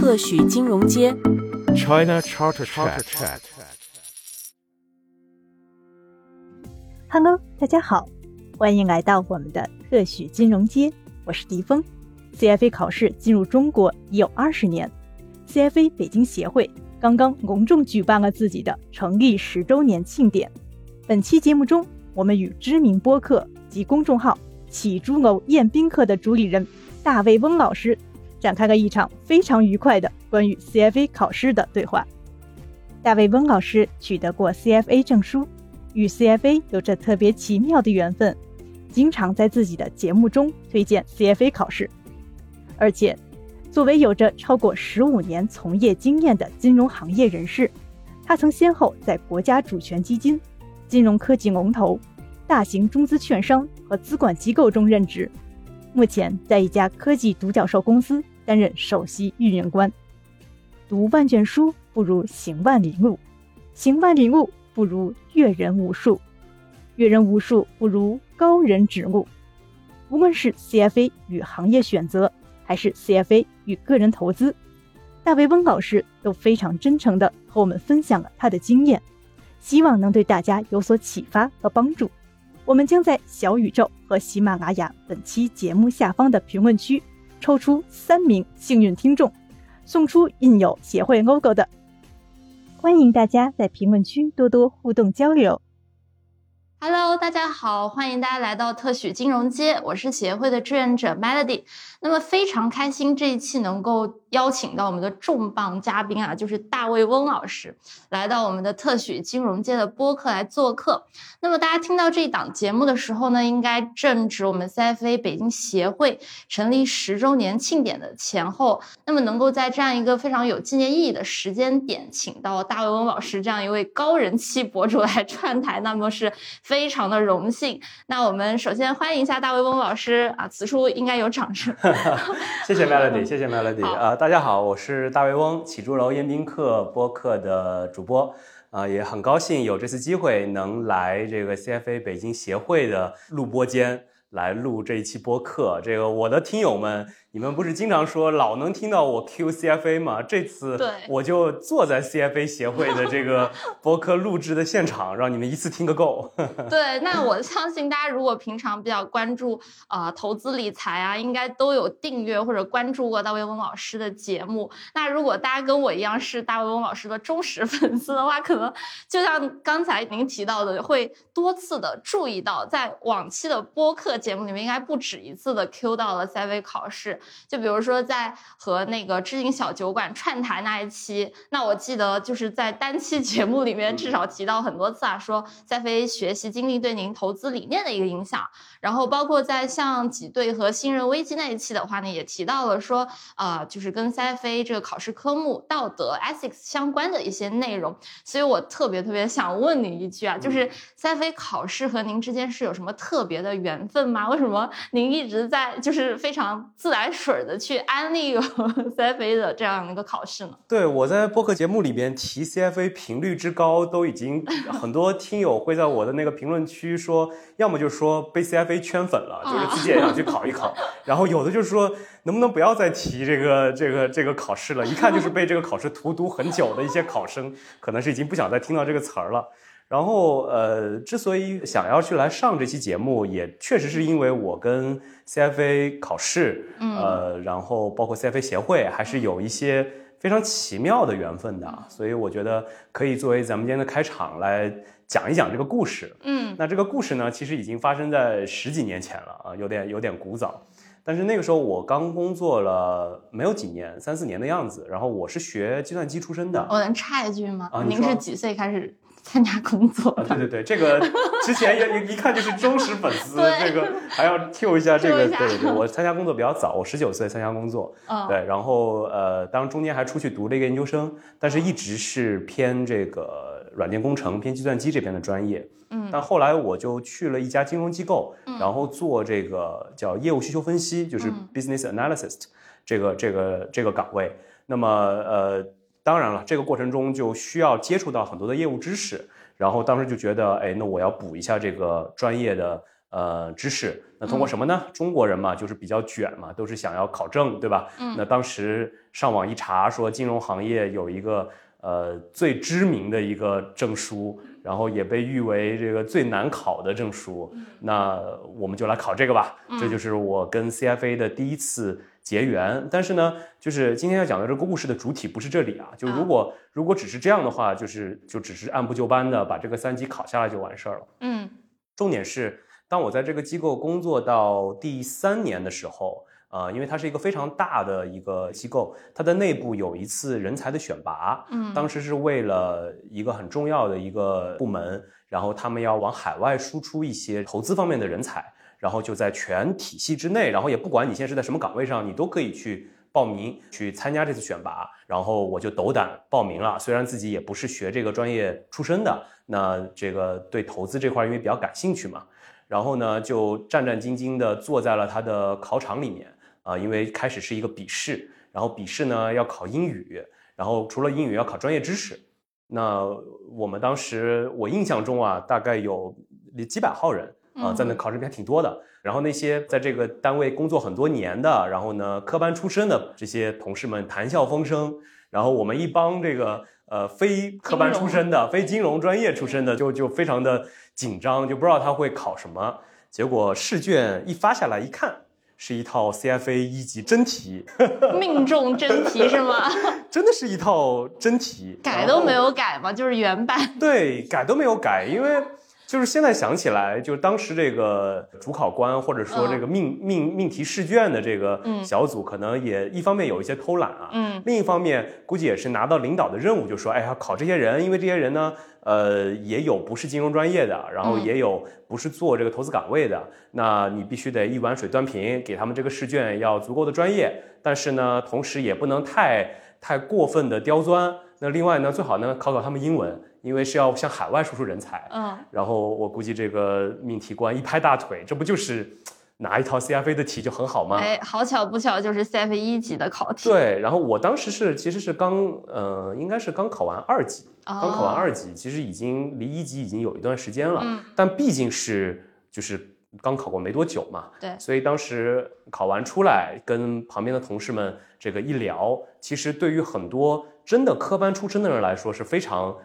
特许金融街。China Charter Chat。Hello，大家好，欢迎来到我们的特许金融街，我是迪峰。CFA 考试进入中国已有二十年，CFA 北京协会刚刚隆重举办了自己的成立十周年庆典。本期节目中，我们与知名播客及公众号“起朱楼宴宾客”的主理人大卫翁老师展开了一场非常愉快的关于 CFA 考试的对话。大卫温老师取得过 CFA 证书。与 CFA 有着特别奇妙的缘分，经常在自己的节目中推荐 CFA 考试。而且，作为有着超过十五年从业经验的金融行业人士，他曾先后在国家主权基金、金融科技龙头、大型中资券商和资管机构中任职，目前在一家科技独角兽公司担任首席运营官。读万卷书不如行万里路，行万里路。不如阅人无数，阅人无数不如高人指路。无论是 CFA 与行业选择，还是 CFA 与个人投资，大卫翁老师都非常真诚地和我们分享了他的经验，希望能对大家有所启发和帮助。我们将在小宇宙和喜马拉雅本期节目下方的评论区抽出三名幸运听众，送出印有协会 logo 的。欢迎大家在评论区多多互动交流。Hello，大家好，欢迎大家来到特许金融街，我是协会的志愿者 Melody。那么非常开心这一期能够邀请到我们的重磅嘉宾啊，就是大卫翁老师来到我们的特许金融界的播客来做客。那么大家听到这一档节目的时候呢，应该正值我们 CFA 北京协会成立十周年庆典的前后。那么能够在这样一个非常有纪念意义的时间点，请到大卫翁老师这样一位高人气博主来串台，那么是非常的荣幸。那我们首先欢迎一下大卫翁老师啊，此处应该有掌声。谢谢 Melody，谢谢 Melody 啊、呃！大家好，我是大胃翁，起朱楼宴宾客播客的主播啊、也很高兴有这次机会能来这个 CFA 北京协会的录播间来录这一期播客。这个我的听友们，你们不是经常说老能听到我 Q CFA 吗？这次我就坐在 CFA 协会的这个 播客录制的现场，让你们一次听个够。对，那我相信大家如果平常比较关注啊、呃、投资理财啊，应该都有订阅或者关注过大卫翁老师的节目。那如果大家跟我一样是大卫翁老师的忠实粉丝的话，可能就像刚才您提到的，会多次的注意到，在往期的播客节目里面，应该不止一次的 Q 到了 CFA 考试。就比如说在和那个知音小酒馆串台那一期，那我记得就是在单期节目里面至少提到很多次啊，说 CFA 学习经历对您投资理念的一个影响。然后包括在像挤兑和信任危机那一期的话呢，也提到了说，呃，就是跟 CFA 这个考试科目道德 ethics 相关的一些内容。所以我特别特别想问您一句啊，就是 CFA 考试和您之间是有什么特别的缘分吗？为什么您一直在就是非常自来水的去安利 CFA 的这样一个考试呢？对，我在播客节目里边提 CFA 频率之高，都已经很多听友会在我的那个评论区说，要么就是说被 CFA 圈粉了，就是自己也想去考一考，然后有的就是说能不能不要再提这个这个这个考试了，一看就是被这个考试荼毒很久的一些考生，可能是已经不想再听到这个词儿了。然后，呃，之所以想要去来上这期节目，也确实是因为我跟 CFA 考试，嗯、呃，然后包括 CFA 协会，还是有一些非常奇妙的缘分的，所以我觉得可以作为咱们今天的开场来讲一讲这个故事。嗯，那这个故事呢，其实已经发生在十几年前了啊，有点有点古早。但是那个时候我刚工作了没有几年，三四年的样子。然后我是学计算机出身的。我能插一句吗？啊、您是几岁开始参加工作？啊，对对对，这个之前也一看就是忠实粉丝，这个还要 Q 一下这个。对对对，我参加工作比较早，我十九岁参加工作。嗯，对，然后呃，当中间还出去读了一个研究生，但是一直是偏这个软件工程、偏计算机这边的专业。嗯，但后来我就去了一家金融机构，嗯、然后做这个叫业务需求分析，就是嗯 business analyst 这个这个这个岗位。那么呃，当然了，这个过程中就需要接触到很多的业务知识，然后当时就觉得，哎，那我要补一下这个专业的呃知识。那通过什么呢？中国人嘛，就是比较卷嘛，都是想要考证，对吧？嗯那当时上网一查，说金融行业有一个呃最知名的一个证书，然后也被誉为这个最难考的证书。那我们就来考这个吧。这就是我跟 CFA 的第一次结缘。但是呢，就是今天要讲的这个故事的主体不是这里啊。就如果、如果只是这样的话，就是就只是按部就班的把这个三级考下来就完事儿了。嗯重点是，当我在这个机构工作到第三年的时候，呃，因为它是一个非常大的一个机构，它的内部有一次人才的选拔，嗯当时是为了一个很重要的一个部门，然后他们要往海外输出一些投资方面的人才，然后就在全体系之内，然后也不管你现在是在什么岗位上，你都可以去。报名去参加这次选拔，然后我就斗胆报名了。虽然自己也不是学这个专业出身的，那这个对投资这块因为比较感兴趣嘛，然后呢就战战兢兢地坐在了他的考场里面啊、因为开始是一个笔试，然后笔试呢要考英语，然后除了英语要考专业知识。那我们当时我印象中啊，大概有几百号人啊、嗯在那考试还挺多的。然后那些在这个单位工作很多年的，然后呢科班出身的这些同事们谈笑风生，然后我们一帮这个呃非科班出身的、非金融专业出身的，就就非常的紧张，就不知道他会考什么。结果试卷一发下来一看，是一套 CFA 一级真题，命中真题是吗？真的是一套真题，改都没有改吗，就是原版。对，改都没有改，因为就是现在想起来，就是当时这个主考官或者说这个命、命命题试卷的这个嗯小组，可能也一方面有一些偷懒啊，嗯。另一方面估计也是拿到领导的任务，就说，哎呀，考这些人，因为这些人呢，呃，也有不是金融专业的，然后嗯。也有不是做这个投资岗位的，那你必须得一碗水端平，给他们这个试卷要足够的专业，但是呢，同时也不能太太过分的刁钻。那另外呢，最好呢考考他们英文，因为是要向海外输出人才。嗯，然后我估计这个命题官一拍大腿，这不就是拿一套 CFA 的题就很好吗？哎，好巧不巧，就是 CFA 一级的考题。对，然后我当时是其实是刚呃，应该是刚考完二级，哦，刚考完二级，其实已经离一级已经有一段时间了，嗯但毕竟是就是刚考过没多久嘛，对所以当时考完出来，跟旁边的同事们这个一聊，其实对于很多真的科班出身的人来说是非常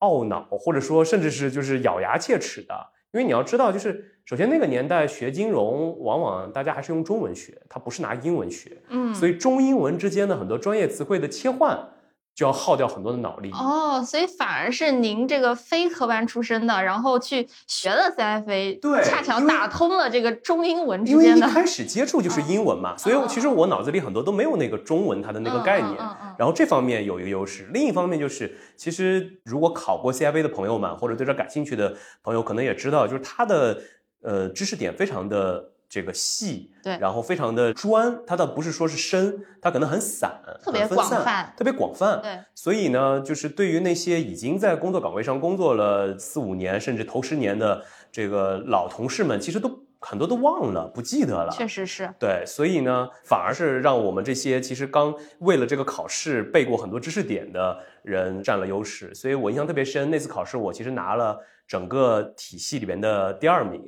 懊恼，或者说甚至是就是咬牙切齿的。因为你要知道，就是首先那个年代学金融，往往大家还是用中文学，它不是拿英文学，嗯，所以中英文之间的很多专业词汇的切换，就要耗掉很多的脑力。哦，所以反而是您这个非科班出身的，然后去学了 CFA，对恰巧打通了这个中英文之因为间的。一开始接触就是英文嘛，所以其实我脑子里很多都没有那个中文它的那个概念。然后这方面有一个优势，另一方面就是，其实如果考过 CFA 的朋友们，或者对这感兴趣的朋友，可能也知道，就是它的呃知识点非常的这个细，对然后非常的专，它倒不是说是深，它可能很散，特别广泛特别广泛。对，所以呢，就是对于那些已经在工作岗位上工作了四五年，甚至头十年的这个老同事们，其实都很多都忘了，不记得了。确实是。对，所以呢，反而是让我们这些其实刚为了这个考试背过很多知识点的人占了优势。所以我印象特别深，那次考试我其实拿了整个体系里边的第二名。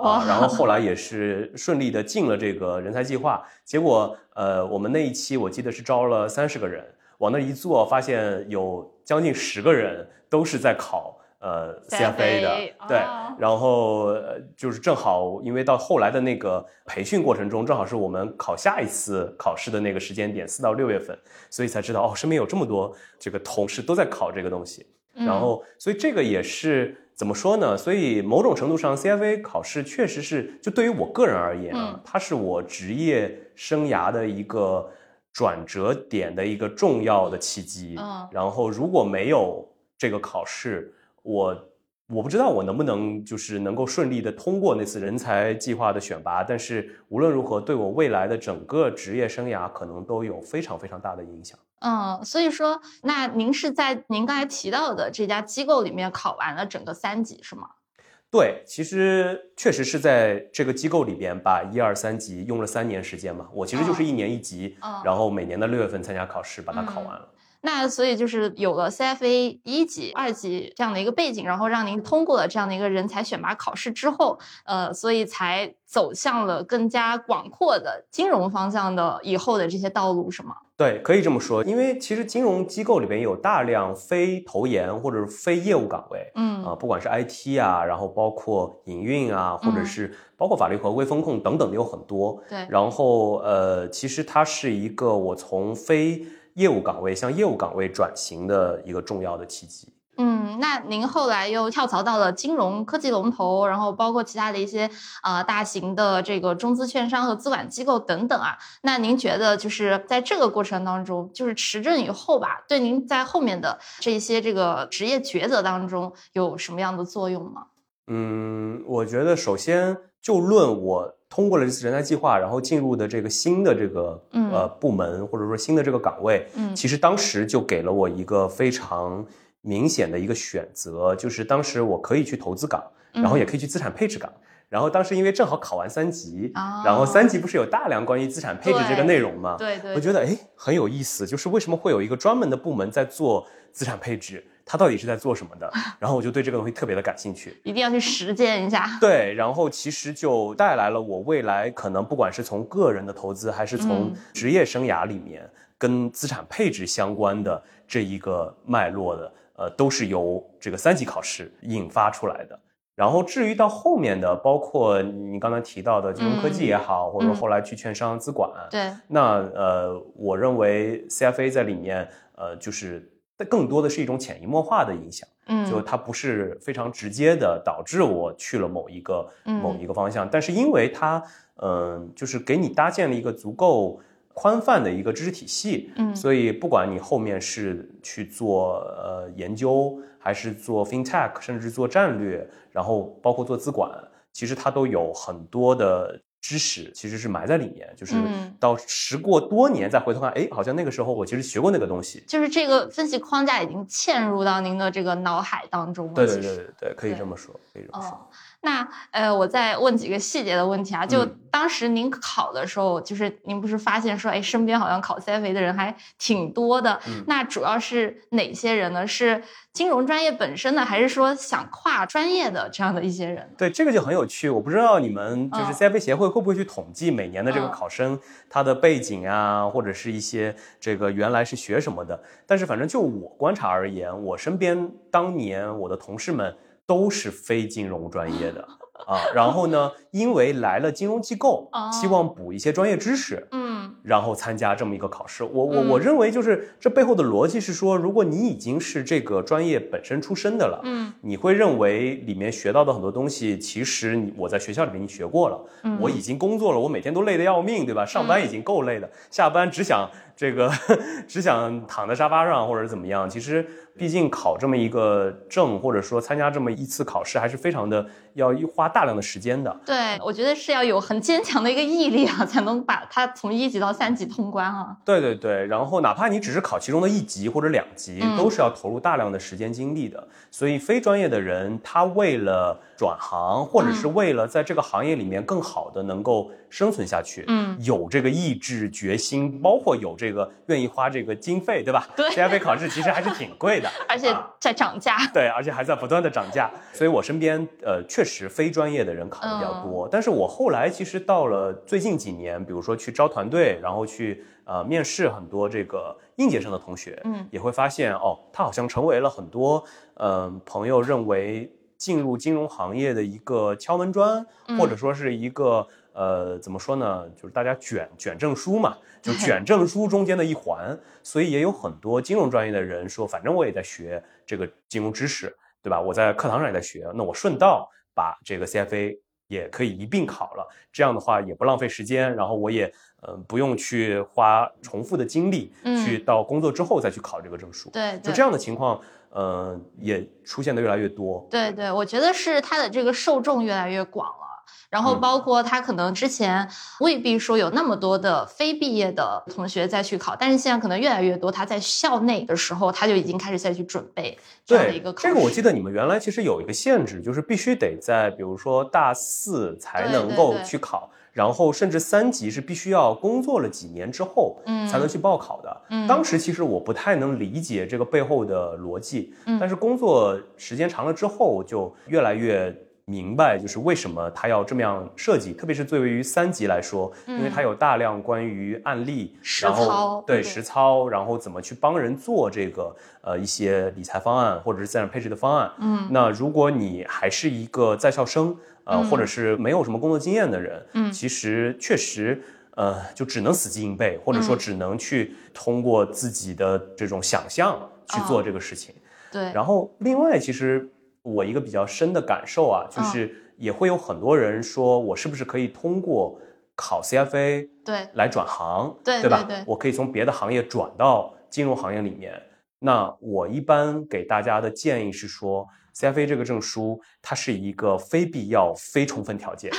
啊，然后 后来也是顺利的进了这个人才计划。结果，呃，我们那一期我记得是招了三十个人，往那一坐，发现有将近十个人都是在考呃 CFA 的对哦。然后呃就是正好，因为到后来的那个培训过程中，正好是我们考下一次考试的那个时间点，四到六月份，所以才知道哦，身边有这么多这个同事都在考这个东西。嗯然后，所以这个也是怎么说呢？所以某种程度上，CFA 考试确实是，就对于我个人而言啊，嗯它是我职业生涯的一个转折点的一个重要的契机。嗯然后，如果没有这个考试，我我不知道我能不能就是能够顺利的通过那次人才计划的选拔，但是无论如何，对我未来的整个职业生涯可能都有非常非常大的影响。嗯，所以说，那您是在您刚才提到的这家机构里面考完了整个三级是吗？对，其实确实是在这个机构里边把一二三级用了三年时间嘛。我其实就是一年一级，嗯然后每年的六月份参加考试，把它考完了。那所以就是有了 CFA 一级、二级这样的一个背景，然后让您通过了这样的一个人才选拔考试之后，呃，所以才走向了更加广阔的金融方向的以后的这些道路，是吗？对，可以这么说，因为其实金融机构里边有大量非投研或者是非业务岗位，嗯啊、不管是 IT 啊，然后包括营运啊，或者嗯是包括法律合规风控等等的有很多。对，然后呃，其实它是一个我从非业务岗位向业务岗位转型的一个重要的契机。嗯，那您后来又跳槽到了金融科技龙头，然后包括其他的一些呃大型的这个中资券商和资管机构等等啊。那您觉得就是在这个过程当中，就是持证以后吧，对您在后面的这些这个职业抉择当中有什么样的作用吗？嗯，我觉得首先就论我通过了这次人才计划，然后进入的这个新的这个嗯。呃部门或者说新的这个岗位，嗯。其实当时就给了我一个非常明显的一个选择，就是当时我可以去投资岗，然后也可以去资产配置岗。然后当时因为正好考完三级，哦然后三级不是有大量关于资产配置这个内容吗？对对，我觉得哎很有意思，就是为什么会有一个专门的部门在做资产配置，它到底是在做什么的？然后我就对这个东西特别的感兴趣。一定要去实践一下。对，然后其实就带来了我未来可能不管是从个人的投资，还是从嗯职业生涯里面跟资产配置相关的这一个脉络的，呃，都是由这个三级考试引发出来的。然后至于到后面的，包括你刚才提到的金融科技也好，或者说后来去券商资管，对，那呃，我认为 CFA 在里面，呃，就是更多的是一种潜移默化的影响。嗯，就它不是非常直接的导致我去了某一个嗯某一个方向，但是因为它，嗯、就是给你搭建了一个足够宽泛的一个知识体系，嗯所以不管你后面是去做呃研究，还是做 FinTech，甚至做战略，然后包括做资管，其实它都有很多的。知识其实是埋在里面，就是嗯到时过多年再回头看，哎，好像那个时候我其实学过那个东西。就是这个分析框架已经嵌入到您的这个脑海当中了。对对对对对，可以这么说，可以这么说。哦，那呃，我再问几个细节的问题啊。就嗯当时您考的时候，就是您不是发现说，哎，身边好像考 CFA 的人还挺多的。嗯那主要是哪些人呢？是金融专业本身的，还是说想跨专业的这样的一些人？对，这个就很有趣。我不知道你们就是嗯 CFA 协会会不会去统计每年的这个嗯考生他的背景啊，或者是一些这个原来是学什么的。但是反正就我观察而言，我身边当年我的同事们都是非金融专业的啊。然后呢，因为来了金融机构哦，希望补一些专业知识，嗯然后参加这么一个考试。我我嗯我认为就是这背后的逻辑是说，如果你已经是这个专业本身出身的了，嗯你会认为里面学到的很多东西，其实你我在学校里面已经学过了，嗯我已经工作了，我每天都累得要命，对吧？上班已经够累的，下班只想这个只想躺在沙发上或者怎么样。其实，毕竟考这么一个证，或者说参加这么一次考试，还是非常的要花大量的时间的。对，我觉得是要有很坚强的一个毅力啊，才能把它从一级到三级通关啊。对对对，然后哪怕你只是考其中的一级或者两级，嗯都是要投入大量的时间精力的。所以非专业的人，他为了转行，或者是为了在这个行业里面更好的能够生存下去，嗯，有这个意志决心，包括有这个愿意花这个经费，对吧？对 CFA 考试其实还是挺贵的，而且啊在涨价。对，而且还在不断的涨价，所以我身边呃确实非专业的人考的比嗯较多。但是我后来其实到了最近几年，比如说去招团队，然后去呃面试很多这个应届生的同学，嗯也会发现哦，他好像成为了很多嗯、呃朋友认为进入金融行业的一个敲门砖，嗯或者说是一个呃怎么说呢，就是大家卷卷证书嘛，就卷证书中间的一环。所以也有很多金融专业的人说，反正我也在学这个金融知识，对吧？我在课堂上也在学，那我顺道把这个 CFA 也可以一并考了，这样的话也不浪费时间，然后我也嗯、呃不用去花重复的精力，嗯去到工作之后再去考这个证书。对，对就这样的情况，呃，也出现的越来越多。对对，我觉得是它的这个受众越来越广了。然后嗯包括他可能之前未必说有那么多的非毕业的同学再去考，但是现在可能越来越多，他在校内的时候他就已经开始再去准备这样的一个，考试。这个我记得你们原来其实有一个限制，就是必须得在比如说大四才能够对对去考，然后甚至三级是必须要工作了几年之后，嗯才能去报考的。嗯当时其实我不太能理解这个背后的逻辑，嗯但是工作时间长了之后，就越来越明白，就是为什么他要这么样设计，特别是对于三级来说，因为它有大量关于案例，嗯实操对对实操，然后怎么去帮人做这个呃一些理财方案或者是资产配置的方案。嗯那如果你还是一个在校生，呃，嗯或者是没有什么工作经验的人，嗯其实确实。呃，就只能死记硬背，或者说嗯只能去通过自己的这种想象去做这个事情。对，然后另外，其实我一个比较深的感受啊，嗯就是也会有很多人说我是不是可以通过考 CFA 对来转行，对吧？对对我可以从别的行业转到金融行业里面。那我一般给大家的建议是说，CFA 这个证书它是一个非必要、非充分条件。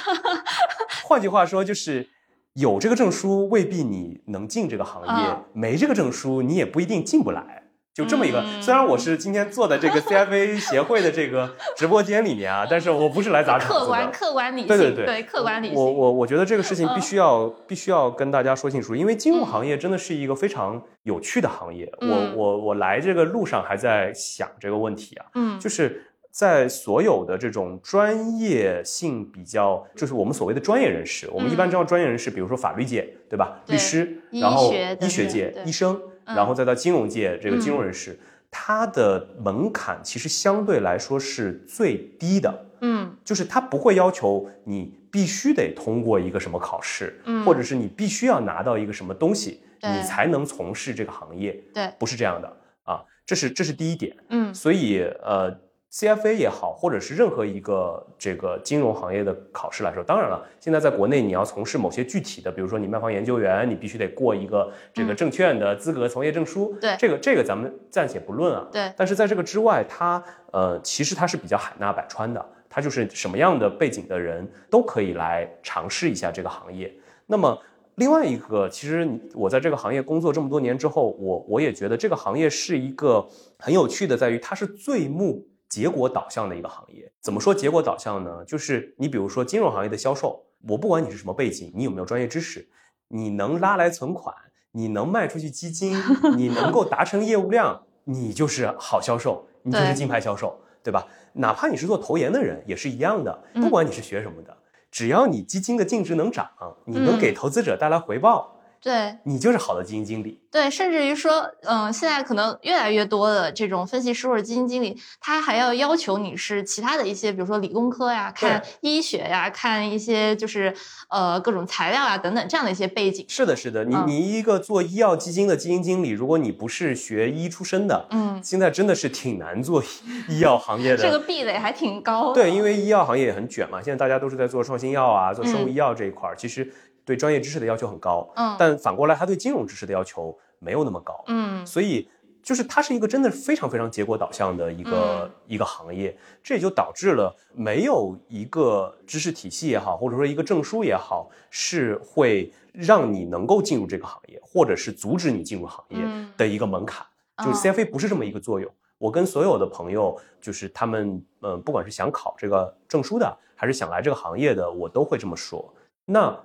换句话说，就是有这个证书未必你能进这个行业，嗯没这个证书你也不一定进不来。就这么一个，嗯虽然我是今天坐在这个 CFA 协会的这个直播间里面啊，但是我不是来砸场子的。客观客观理性，对对对客观理性。我我我觉得这个事情嗯必须要、必须要跟大家说清楚，因为金融行业真的是一个非常有趣的行业。嗯我我我来这个路上还在想这个问题啊，嗯就是在所有的这种专业性比较，就是我们所谓的专业人士，我们一般知道专业人士，比如说法律界，对吧？对律师，然后医学界、医生，嗯然后再到金融界这个金融人士，他的门槛其实相对来说是最低的。嗯。就是他不会要求你必须得通过一个什么考试，嗯。或者是你必须要拿到一个什么东西，你才能从事这个行业，对，不是这样的啊，这是这是第一点。嗯。所以呃，CFA 也好，或者是任何一个这个金融行业的考试来说，当然了，现在在国内你要从事某些具体的，比如说你卖方研究员，你必须得过一个这个嗯。证券的资格从业证书，对。这个这个咱们暂且不论啊，对。但是在这个之外，它呃，其实它是比较海纳百川的，它就是什么样的背景的人都可以来尝试一下这个行业。那么另外一个，其实你我在这个行业工作这么多年之后，我我也觉得这个行业是一个很有趣的，在于它是最目结果导向的一个行业。怎么说结果导向呢？就是你比如说金融行业的销售，我不管你是什么背景，你有没有专业知识，你能拉来存款，你能卖出去基金，你能够达成业务量，你就是好销售，你就是金牌销售，对吧？哪怕你是做投研的人，也是一样的，嗯不管你是学什么的，只要你基金的净值能涨，你能嗯给投资者带来回报，对你就是好的基金经理。对，甚至于说，嗯，现在可能越来越多的这种分析师或者基金经理，他还要要求你是其他的一些，比如说理工科呀，看医学呀，看一些就是呃各种材料啊等等这样的一些背景。是的，是的，你嗯你一个做医药基金的基金经理，如果你不是学医出身的，嗯，现在真的是挺难做医药行业的。这个壁垒还挺高的。对，因为医药行业也很卷嘛，现在大家都是在做创新药啊，做生物嗯医药这一块儿，其实对专业知识的要求很高，嗯但反过来他对金融知识的要求没有那么高，嗯所以就是它是一个真的非常非常结果导向的一个、嗯一个行业，这也就导致了没有一个知识体系也好，或者说一个证书也好，是会让你能够进入这个行业，或者是阻止你进入行业嗯的一个门槛。就是哦 CFA 不是这么一个作用。我跟所有的朋友，就是他们，嗯、不管是想考这个证书的，还是想来这个行业的，我都会这么说。那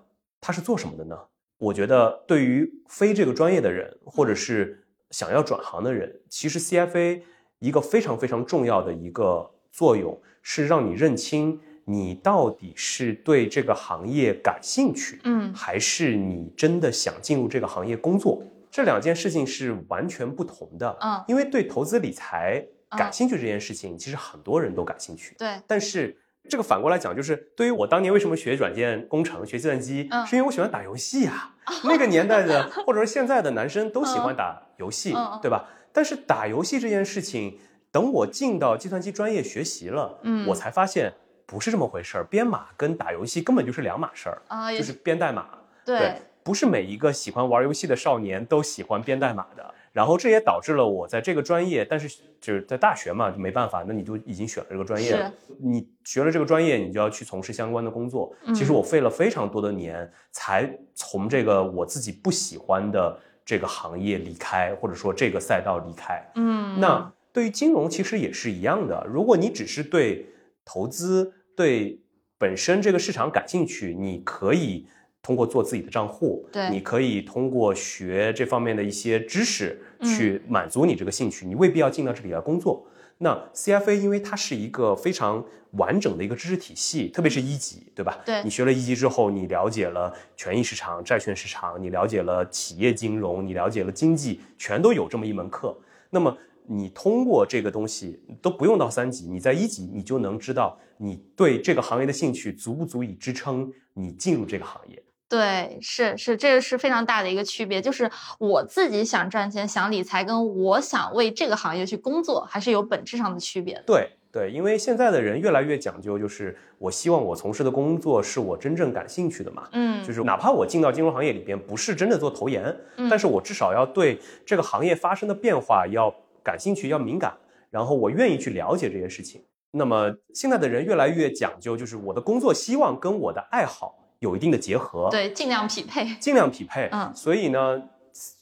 他是做什么的呢？我觉得对于非这个专业的人，或者是想要转行的人，其实 CFA 一个非常非常重要的一个作用是让你认清你到底是对这个行业感兴趣，嗯还是你真的想进入这个行业工作？这两件事情是完全不同的。嗯因为对投资理财嗯感兴趣这件事情，其实很多人都感兴趣。对，但是这个反过来讲，就是对于我当年为什么学软件工程、学计算机，嗯是因为我喜欢打游戏啊。那个年代的，或者说现在的男生都喜欢打游戏，对吧？但是打游戏这件事情，等我进到计算机专业学习了，嗯我才发现不是这么回事儿。编码跟打游戏根本就是两码事儿，啊，也就是编代码。对，不是每一个喜欢玩游戏的少年都喜欢编代码的。然后这也导致了我在这个专业，但是就是在大学嘛，就没办法，那你就已经选了这个专业。你学了这个专业，你就要去从事相关的工作。嗯其实我费了非常多的年，才从这个我自己不喜欢的这个行业离开，或者说这个赛道离开。嗯，那对于金融其实也是一样的，如果你只是对投资、对本身这个市场感兴趣，你可以通过做自己的账户，对你可以通过学这方面的一些知识嗯去满足你这个兴趣，你未必要进到这里来工作。那 CFA 因为它是一个非常完整的一个知识体系，特别是一级，对吧？对你学了一级之后，你了解了权益市场、债券市场，你了解了企业金融，你了解了经济，全都有这么一门课。那么你通过这个东西都不用到三级，你在一级你就能知道你对这个行业的兴趣足不足以支撑你进入这个行业。对，是是，这个是非常大的一个区别，就是我自己想赚钱、想理财，跟我想为这个行业去工作，还是有本质上的区别的。对对，因为现在的人越来越讲究，就是我希望我从事的工作是我真正感兴趣的嘛。嗯，就是哪怕我进到金融行业里边不是真的做投研，嗯但是我至少要对这个行业发生的变化要感兴趣，要敏感，然后我愿意去了解这些事情。那么现在的人越来越讲究，就是我的工作希望跟我的爱好有一定的结合，，对，尽量匹配。尽量匹配。嗯所以呢，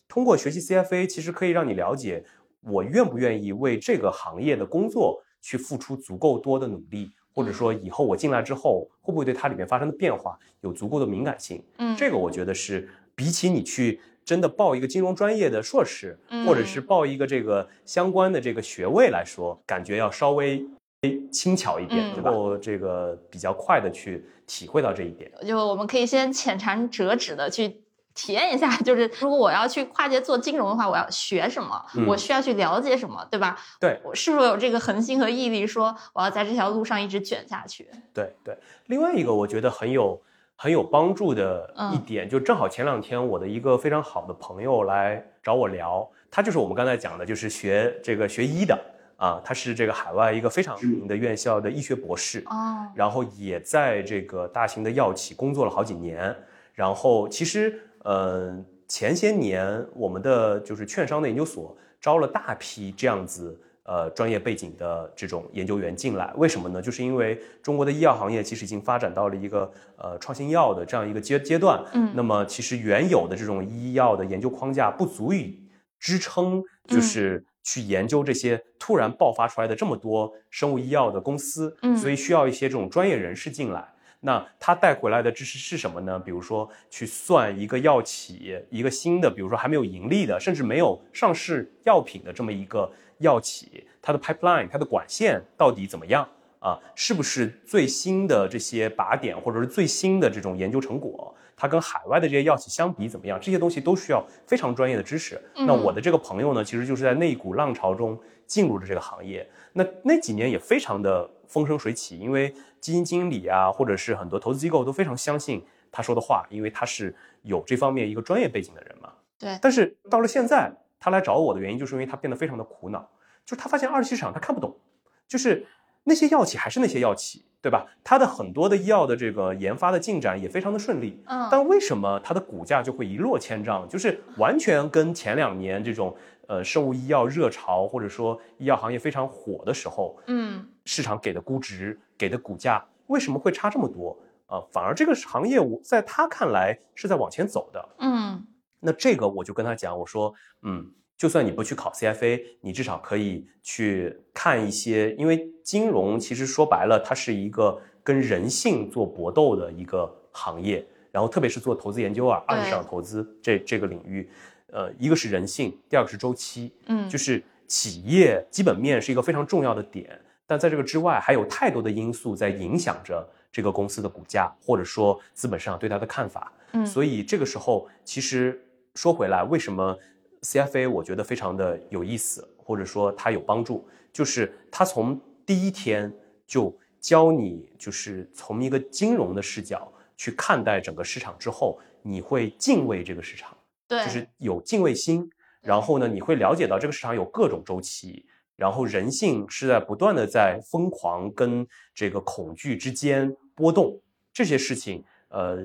通过学习 CFA，其实可以让你了解我愿不愿意为这个行业的工作去付出足够多的努力，或者说以后我进来之后会不会对它里面发生的变化有足够的敏感性。嗯，这个我觉得是比起你去真的报一个金融专业的硕士，嗯或者是报一个这个相关的这个学位来说，感觉要稍微轻巧一点，嗯然后这个比较快的去体会到这一点。就我们可以先浅尝辄止的去体验一下，就是如果我要去跨界做金融的话，我要学什么，嗯我需要去了解什么，对吧？对我是否有这个恒心和毅力，说我要在这条路上一直卷下去？对对，另外一个我觉得很有很有帮助的一嗯点，就正好前两天我的一个非常好的朋友来找我聊，他就是我们刚才讲的，就是学这个学医的啊，他是这个海外一个非常知名的院校的医学博士，哦，然后也在这个大型的药企工作了好几年。然后其实，呃，前些年我们的就是券商的研究所招了大批这样子呃专业背景的这种研究员进来。为什么呢？就是因为中国的医药行业其实已经发展到了一个呃创新药的这样一个阶阶段。嗯那么其实原有的这种医药的研究框架不足以支撑，嗯就是去研究这些突然爆发出来的这么多生物医药的公司，嗯所以需要一些这种专业人士进来。那他带回来的知识是什么呢？比如说去算一个药企一个新的，比如说还没有盈利的，甚至没有上市药品的这么一个药企，它的 pipeline、它的管线到底怎么样啊？是不是最新的这些靶点，或者是最新的这种研究成果？它跟海外的这些药企相比怎么样？这些东西都需要非常专业的知识。那嗯我的这个朋友呢，其实就是在那一股浪潮中进入了这个行业。那那几年也非常的风生水起，因为基金经理啊，或者是很多投资机构都非常相信他说的话，因为他是有这方面一个专业背景的人嘛。对但是到了现在，他来找我的原因，就是因为他变得非常的苦恼，就是他发现二级市场他看不懂，就是那些药企还是那些药企，对吧？它的很多的医药的这个研发的进展也非常的顺利，嗯，但为什么它的股价就会一落千丈？就是完全跟前两年这种呃生物医药热潮，或者说医药行业非常火的时候，嗯市场给的估值、给的股价为什么会差这么多？啊、反而这个行业我在他看来是在往前走的。嗯那这个我就跟他讲，我说，嗯，就算你不去考 CFA，你至少可以去看一些，因为金融其实说白了，它是一个跟人性做搏斗的一个行业，然后特别是做投资研究啊，二级市场投资这这个领域，呃，一个是人性，第二个是周期，嗯，就是企业基本面是一个非常重要的点，但在这个之外，还有太多的因素在影响着这个公司的股价，或者说资本市场对它的看法。嗯所以这个时候，其实说回来，为什么 CFA 我觉得非常的有意思，或者说它有帮助，就是它从第一天就教你，就是从一个金融的视角去看待整个市场之后，你会敬畏这个市场。对，就是有敬畏心，然后呢，你会了解到这个市场有各种周期，然后人性是在不断的在疯狂跟这个恐惧之间波动，这些事情，呃，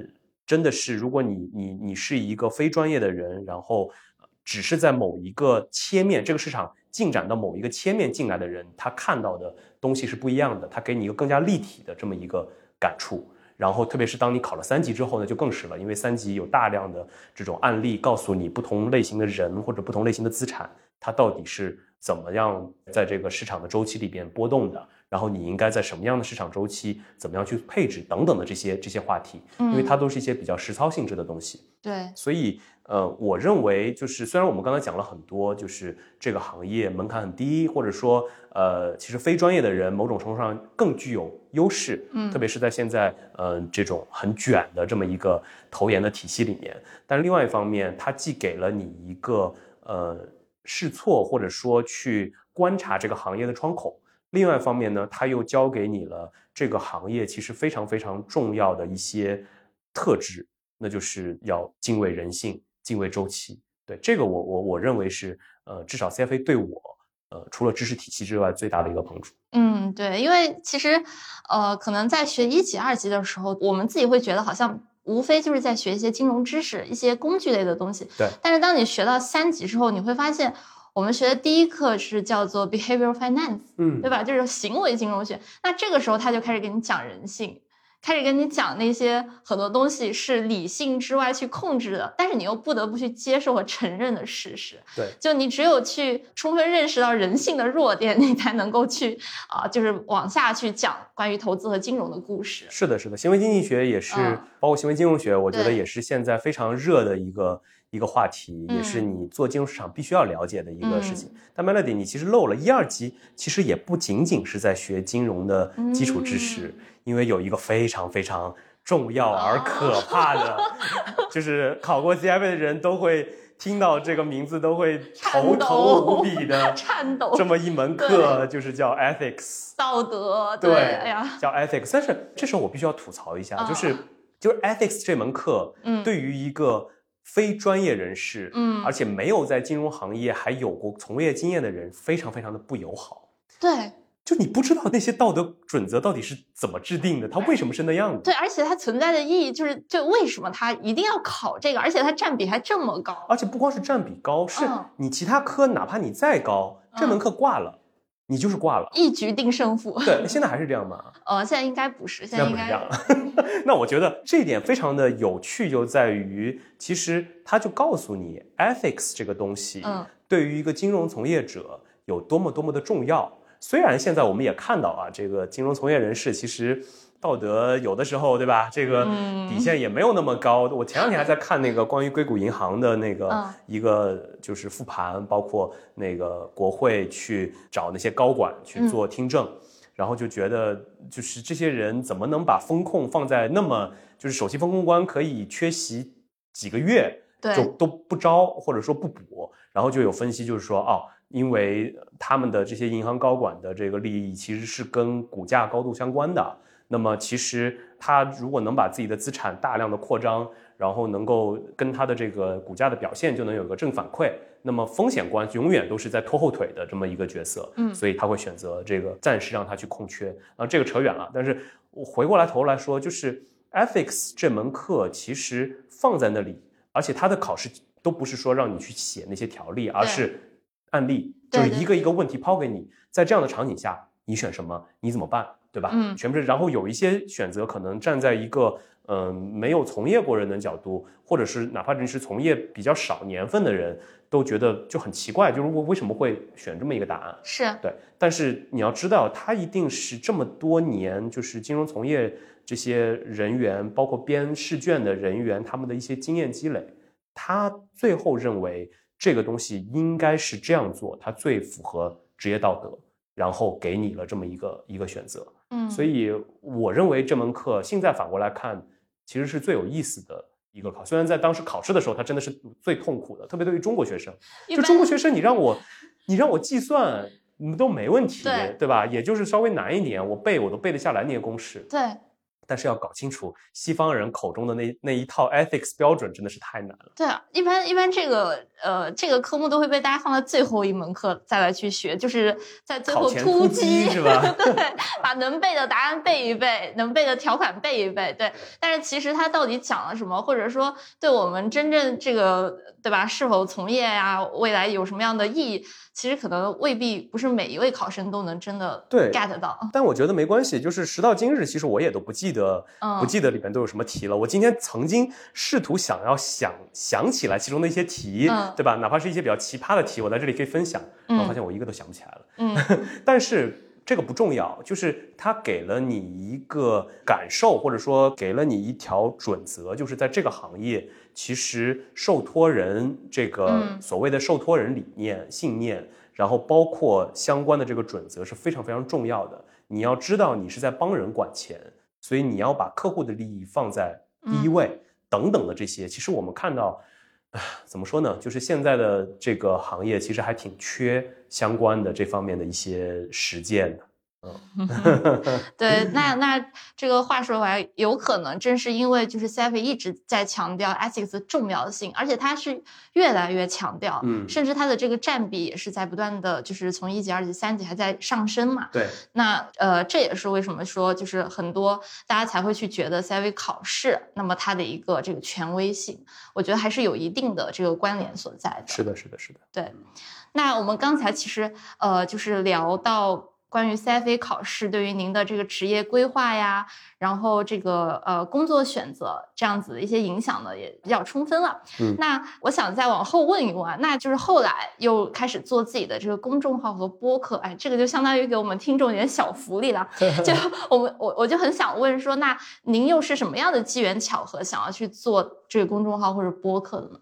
真的是如果你你你是一个非专业的人，然后呃只是在某一个切面，这个市场进展到某一个切面进来的人，他看到的东西是不一样的，他给你一个更加立体的这么一个感触。然后，特别是当你考了三级之后呢，就更是了，因为三级有大量的这种案例，告诉你不同类型的人或者不同类型的资产，它到底是怎么样在这个市场的周期里边波动的，然后你应该在什么样的市场周期，怎么样去配置等等的这些这些话题，因为嗯它都是一些比较实操性质的东西。对，所以，呃，我认为就是虽然我们刚才讲了很多，就是这个行业门槛很低，或者说，呃，其实非专业的人某种程度上更具有优势，嗯特别是在现在，呃，这种很卷的这么一个投研的体系里面。但另外一方面，它既给了你一个呃试错或者说去观察这个行业的窗口，另外一方面呢，它又教给你了这个行业其实非常非常重要的一些特质。那就是要敬畏人性，敬畏周期。对这个我，我我认为是呃，至少 CFA 对我呃，除了知识体系之外最大的一个帮助。嗯，对，因为其实，呃，可能在学一级、二级的时候，我们自己会觉得好像无非就是在学一些金融知识、一些工具类的东西。对。但是当你学到三级之后，你会发现，我们学的第一课是叫做 behavioral finance，嗯对吧？就是行为金融学。那这个时候他就开始给你讲人性。开始跟你讲那些很多东西是理性之外去控制的，但是你又不得不去接受和承认的事实。对，就你只有去充分认识到人性的弱点，你才能够去啊、就是往下去讲关于投资和金融的故事。是的，是的，行为经济学也是，嗯包括行为金融学，我觉得也是现在非常热的一个一个话题，也是嗯你做金融市场必须要了解的一个事情。但 Melody，你其实漏了一二级，其实也不仅仅是在学金融的基础知识，嗯因为有一个非常非常重要而可怕的，就是考过 CFA 的人都会听到这个名字都会头颤抖头无比的 颤抖这么一门课，就是叫 ethics。道德，对，哎呀，叫 ethics。但是这时候我必须要吐槽一下，嗯就是就是 ethics 这门课，嗯对于一个非专业人士，嗯而且没有在金融行业还有过从业经验的人，非常非常的不友好。对就你不知道那些道德准则到底是怎么制定的，它为什么是那样的？对，而且它存在的意义就是，就为什么它一定要考这个，而且它占比还这么高？而且不光是占比高，是嗯你其他科哪怕你再高，这门课挂了，你就是挂了。一局定胜负。对，现在还是这样吗？呃，现在应该不是，现在应该不是这该样。那我觉得这一点非常的有趣，就在于其实他就告诉你，ethics 这个东西，嗯，对于一个金融从业者有多么多么的重要。虽然现在我们也看到啊，这个金融从业人士其实道德有的时候，对吧？这个嗯底线也没有那么高。我前两天还在看那个关于硅谷银行的那个嗯一个就是复盘，包括那个国会去找那些高管去嗯做听证。然后就觉得，就是这些人怎么能把风控放在那么，就是首席风控官可以缺席几个月，对就都不招或者说不补，然后就有分析就是说，哦，因为他们的这些银行高管的这个利益其实是跟股价高度相关的。那么其实他如果能把自己的资产大量的扩张，然后能够跟他的这个股价的表现就能有个正反馈，那么风险官永远都是在拖后腿的这么一个角色，嗯所以他会选择这个暂时让他去空缺。啊，这个扯远了，但是我回过来头来说，就是 ethics 这门课其实放在那里，而且它的考试都不是说让你去写那些条例，而是案例，就是一个一个问题抛给你，在这样的场景下，你选什么，你怎么办，对吧？嗯全部是，然后有一些选择可能站在一个嗯、呃没有从业过人的角度，或者是哪怕你是从业比较少年份的人，都觉得就很奇怪，就是我为什么会选这么一个答案？是对，但是你要知道，他一定是这么多年，就是金融从业这些人员，包括编试卷的人员，他们的一些经验积累，他最后认为这个东西应该是这样做，他最符合职业道德，然后给你了这么一个一个选择。嗯，所以我认为这门课现在反过来看，其实是最有意思的一个考。虽然在当时考试的时候，它真的是最痛苦的，特别对于中国学生。就中国学生，你让我，你让我计算，你都没问题，对吧？也就是稍微难一点，我背我都背得下来那些公式。对但是要搞清楚西方人口中的那那一套 ethics 标准，真的是太难了。对啊，一般一般这个呃这个科目都会被大家放在最后一门课再来去学，就是在最后突击击是吧 对，把能背的答案背一背，能背的条款背一背。对，但是其实它到底讲了什么，或者说对我们真正这个对吧是否从业呀、未来有什么样的意义，其实可能未必不是每一位考生都能真的对 get 到。但我觉得没关系，就是时到今日，其实我也都不记得，嗯不记得里面都有什么题了。我今天曾经试图想要想想起来其中的一些题，嗯对吧？哪怕是一些比较奇葩的题，我在这里可以分享，然后嗯发现我一个都想不起来了。嗯 但是这个不重要，就是它给了你一个感受，或者说给了你一条准则，就是在这个行业，其实受托人这个嗯所谓的受托人理念、信念，然后包括相关的这个准则是非常非常重要的。你要知道，你是在帮人管钱，所以你要把客户的利益放在第一位，等等的这些，其实我们看到。怎么说呢？就是现在的这个行业其实还挺缺相关的这方面的一些实践的。对，那那这个话说回来，有可能正是因为就是 CFA 一直在强调 ethics 的重要性，而且它是越来越强调，嗯甚至它的这个占比也是在不断的，就是从一级、二级、三级还在上升嘛。对，那呃，这也是为什么说就是很多大家才会去觉得 CFA 考试，那么它的一个这个权威性，我觉得还是有一定的这个关联所在的。是的，是的，是的。对，那我们刚才其实呃，就是聊到关于 CFA 考试对于您的这个职业规划呀，然后这个呃工作选择这样子的一些影响呢，也比较充分了。嗯那我想再往后问一问啊，那就是后来又开始做自己的这个公众号和播客，哎，这个就相当于给我们听众一点小福利了。就我们我我就很想问说，那您又是什么样的机缘巧合想要去做这个公众号或者播客的呢？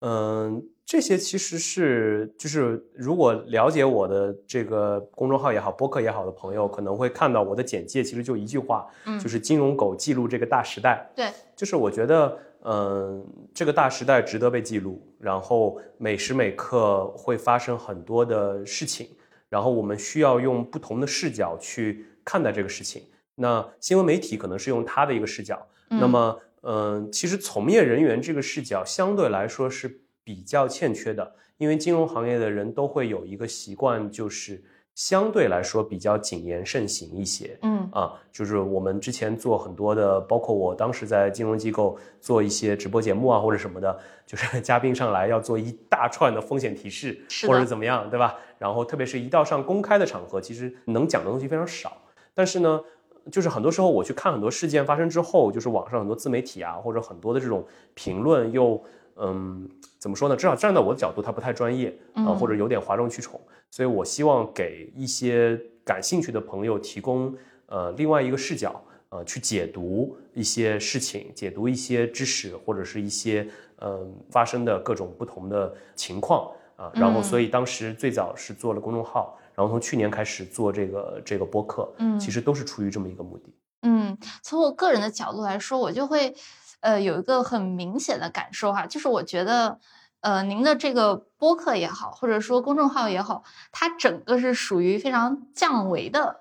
嗯，这些其实是就是如果了解我的这个公众号也好，播客也好的朋友，可能会看到我的简介，其实就一句话，嗯就是金融狗记录这个大时代。对，就是我觉得，嗯，这个大时代值得被记录，然后每时每刻会发生很多的事情，然后我们需要用不同的视角去看待这个事情。那新闻媒体可能是用他的一个视角，嗯那么，嗯，其实从业人员这个视角相对来说是比较欠缺的，因为金融行业的人都会有一个习惯，就是相对来说比较谨言慎行一些。嗯啊，就是我们之前做很多的，包括我当时在金融机构做一些直播节目啊，或者什么的，就是 嘉宾上来要做一大串的风险提示，是或者怎么样，对吧？然后特别是一到上公开的场合，其实能讲的东西非常少。但是呢，就是很多时候我去看很多事件发生之后，就是网上很多自媒体啊，或者很多的这种评论又，嗯，怎么说呢？至少站在我的角度，它不太专业啊、嗯或者有点哗众取宠。所以我希望给一些感兴趣的朋友提供呃另外一个视角，呃，去解读一些事情，解读一些知识，或者是一些嗯、呃发生的各种不同的情况啊。然后，嗯所以当时最早是做了公众号，然后从去年开始做这个这个播客，嗯其实都是出于这么一个目的。嗯，从我个人的角度来说，我就会呃有一个很明显的感受哈，就是我觉得呃您的这个播客也好，或者说公众号也好，它整个是属于非常降维的，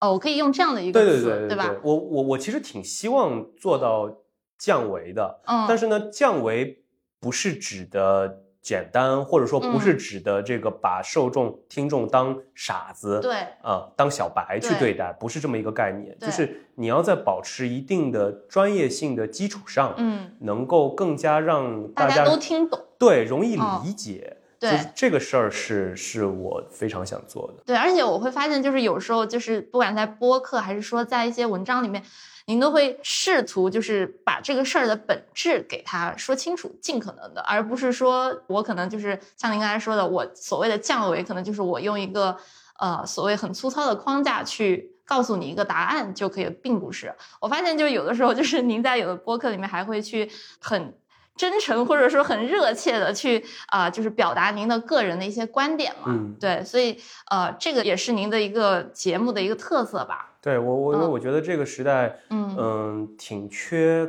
哦，我可以用这样的一个词，对对对吧？我我我其实挺希望做到降维的，嗯，但是呢，降维不是指的简单，或者说不是嗯。指的这个把受众、听众当傻子，对，啊、当小白去对对。待，不是这么一个概念。就是你要在保持一定的专业性的基础上，嗯，能够更加让大家家都听懂，对容易嗯理解。对就是这个事儿是是我非常想做的。对，而且我会发现，就是有时候就是不管在播客还是说在一些文章里面，您都会试图就是把这个事儿的本质给他说清楚，尽可能的，而不是说我可能就是像您刚才说的，我所谓的降维，可能就是我用一个呃所谓很粗糙的框架去。告诉你一个答案就可以，并不是。我发现，就是有的时候，就是您在有的播客里面还会去很真诚或者说很热切的去啊、就是表达您的个人的一些观点嘛。嗯对，所以呃，这个也是您的一个节目的一个特色吧。对我我因为嗯我觉得这个时代，嗯嗯，挺缺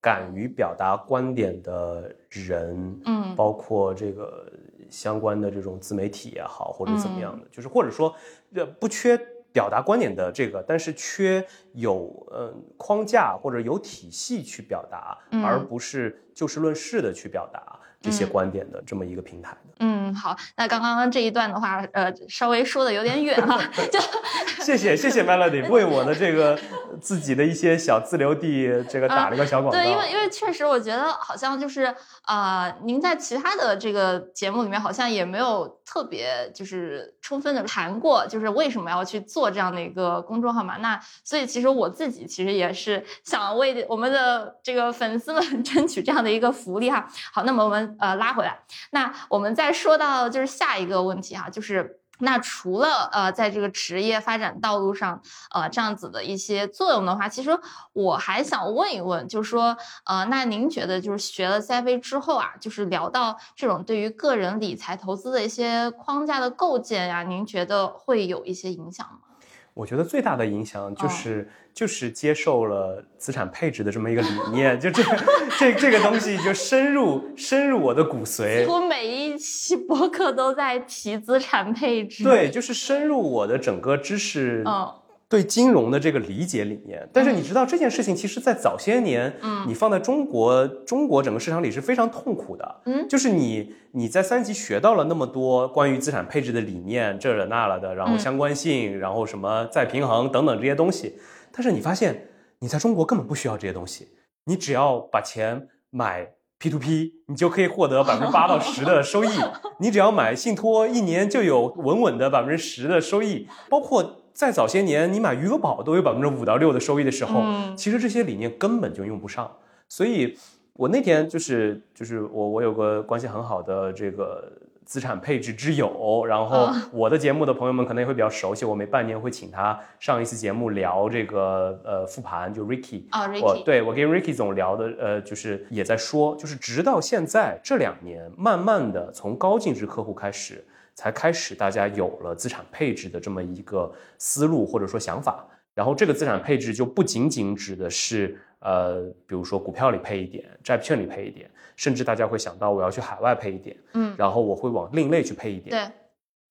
敢于表达观点的人，嗯包括这个相关的这种自媒体也好，或者怎么样嗯的，就是或者说，呃，不缺表达观点的这个，但是缺有嗯框架或者有体系去表达，嗯。而不是就事论事的去表达这些嗯观点的这么一个平台的。嗯，好，那刚刚这一段的话，呃，稍微说的有点远哈，就 谢谢谢谢 Melody 为我的这个自己的一些小自留地这个打了个小广告。对，因为因为确实我觉得好像就是呃，您在其他的这个节目里面好像也没有特别就是充分的谈过，就是为什么要去做这样的一个公众号嘛。那所以其实我自己其实也是想为我们的这个粉丝们 争取这样的一个福利哈。好，那么我们呃拉回来，那我们再说到就是下一个问题哈，就是。那除了呃，在这个职业发展道路上，呃，这样子的一些作用的话，其实我还想问一问，就是说，呃，那您觉得就是学了 CFA 之后啊，就是聊到这种对于个人理财投资的一些框架的构建呀，您觉得会有一些影响吗？我觉得最大的影响哦就是、就是接受了资产配置的这么一个理念，就这个这这个东西就深入深入我的骨几髓。乎每一期博客都在提资产配置。，对，就是深入我的整个知识，嗯对金融的这个理解理念。但是你知道这件事情，其实在早些年，嗯你放在中国中国整个市场里是非常痛苦的。嗯就是你你在三级学到了那么多关于资产配置的理念，这了那了的，然后嗯相关性，然后什么再平衡等等这些东西，但是你发现你在中国根本不需要这些东西，你只要把钱买 P to P，你就可以获得百分之八到十的收益。你只要买信托，一年就有稳稳的百分之十的收益。包括在早些年，你买余额宝都有百分之五到六的收益的时候，嗯其实这些理念根本就用不上。所以我那天就是就是我我有个关系很好的这个资产配置之友，然后啊我的节目的朋友们可能也会比较熟悉，我每半年会请他上一次节目聊这个呃复盘，就 Ricky。啊我，Ricky，对我跟 Ricky 总聊的，呃，就是也在说，就是直到现在这两年，慢慢的从高净值客户开始，才开始大家有了资产配置的这么一个思路或者说想法。然后这个资产配置就不仅仅指的是呃，比如说股票里配一点，债券里配一点，甚至大家会想到我要去海外配一点，嗯，然后我会往另类去配一点，对，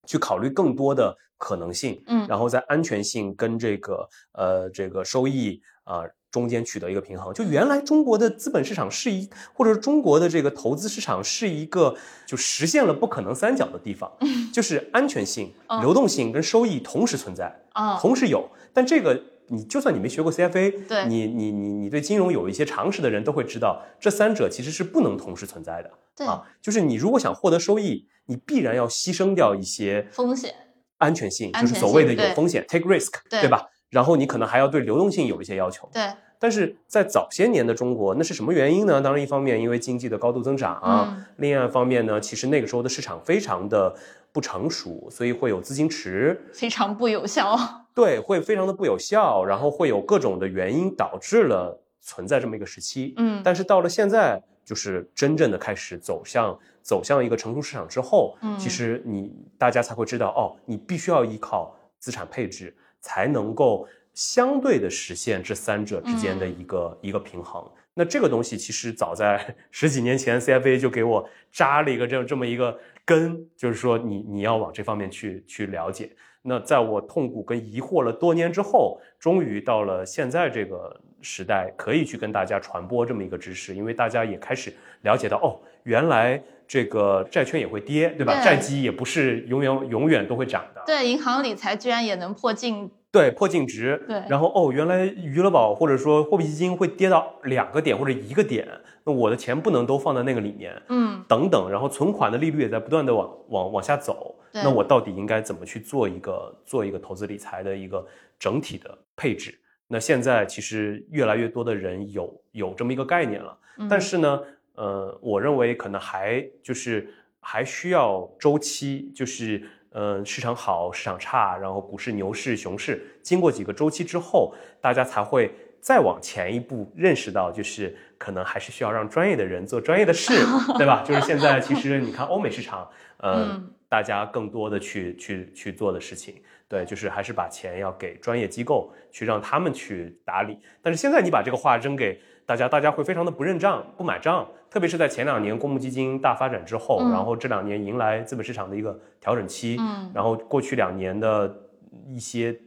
去考虑更多的可能性。嗯然后在安全性跟这个呃这个收益啊、中间取得一个平衡。就原来中国的资本市场是一，或者说中国的这个投资市场是一个就实现了不可能三角的地方，就是安全性、嗯流动性跟收益同时存在，啊，同时有。但这个你就算你没学过 CFA，对你你你你对金融有一些常识的人都会知道，这三者其实是不能同时存在的。对，啊，就是你如果想获得收益，你必然要牺牲掉一些风险，安全性，就是所谓的有风险 take risk，对吧？然后你可能还要对流动性有一些要求。对，但是在早些年的中国，那是什么原因呢？当然，一方面因为经济的高度增长，嗯另外一方面呢，其实那个时候的市场非常的不成熟，所以会有资金池，非常不有效。对，会非常的不有效，然后会有各种的原因导致了存在这么一个时期。嗯但是到了现在，就是真正的开始走向走向一个成熟市场之后，嗯其实你大家才会知道，哦，你必须要依靠资产配置，才能够相对的实现这三者之间的一个、一个平衡。那这个东西其实早在 十几年前，CFA 就给我扎了一个这这么一个根，就是说你你要往这方面去去了解。那在我痛苦跟疑惑了多年之后，终于到了现在这个时代，可以去跟大家传播这么一个知识，因为大家也开始了解到，哦，原来这个债券也会跌，对吧？对债基也不是永远永远都会涨的，对，银行理财居然也能破净。对，破净值。对然后哦，原来余额宝或者说货币基金会跌到两个点或者一个点，那我的钱不能都放在那个里面，嗯，等等，然后存款的利率也在不断的往往往下走，对那我到底应该怎么去做一个做一个投资理财的一个整体的配置？那现在其实越来越多的人有有这么一个概念了，嗯但是呢，呃，我认为可能还就是还需要周期，就是呃市场好市场差，然后股市牛市熊市，经过几个周期之后，大家才会。再往前一步，认识到就是可能还是需要让专业的人做专业的事，对吧？就是现在其实你看欧美市场，呃，嗯大家更多的去去去做的事情，对，就是还是把钱要给专业机构去让他们去打理。但是现在你把这个话扔给大家，大家会非常的不认账、不买账，特别是在前两年公募基金大发展之后，嗯然后这两年迎来资本市场的一个调整期，嗯然后过去两年的一些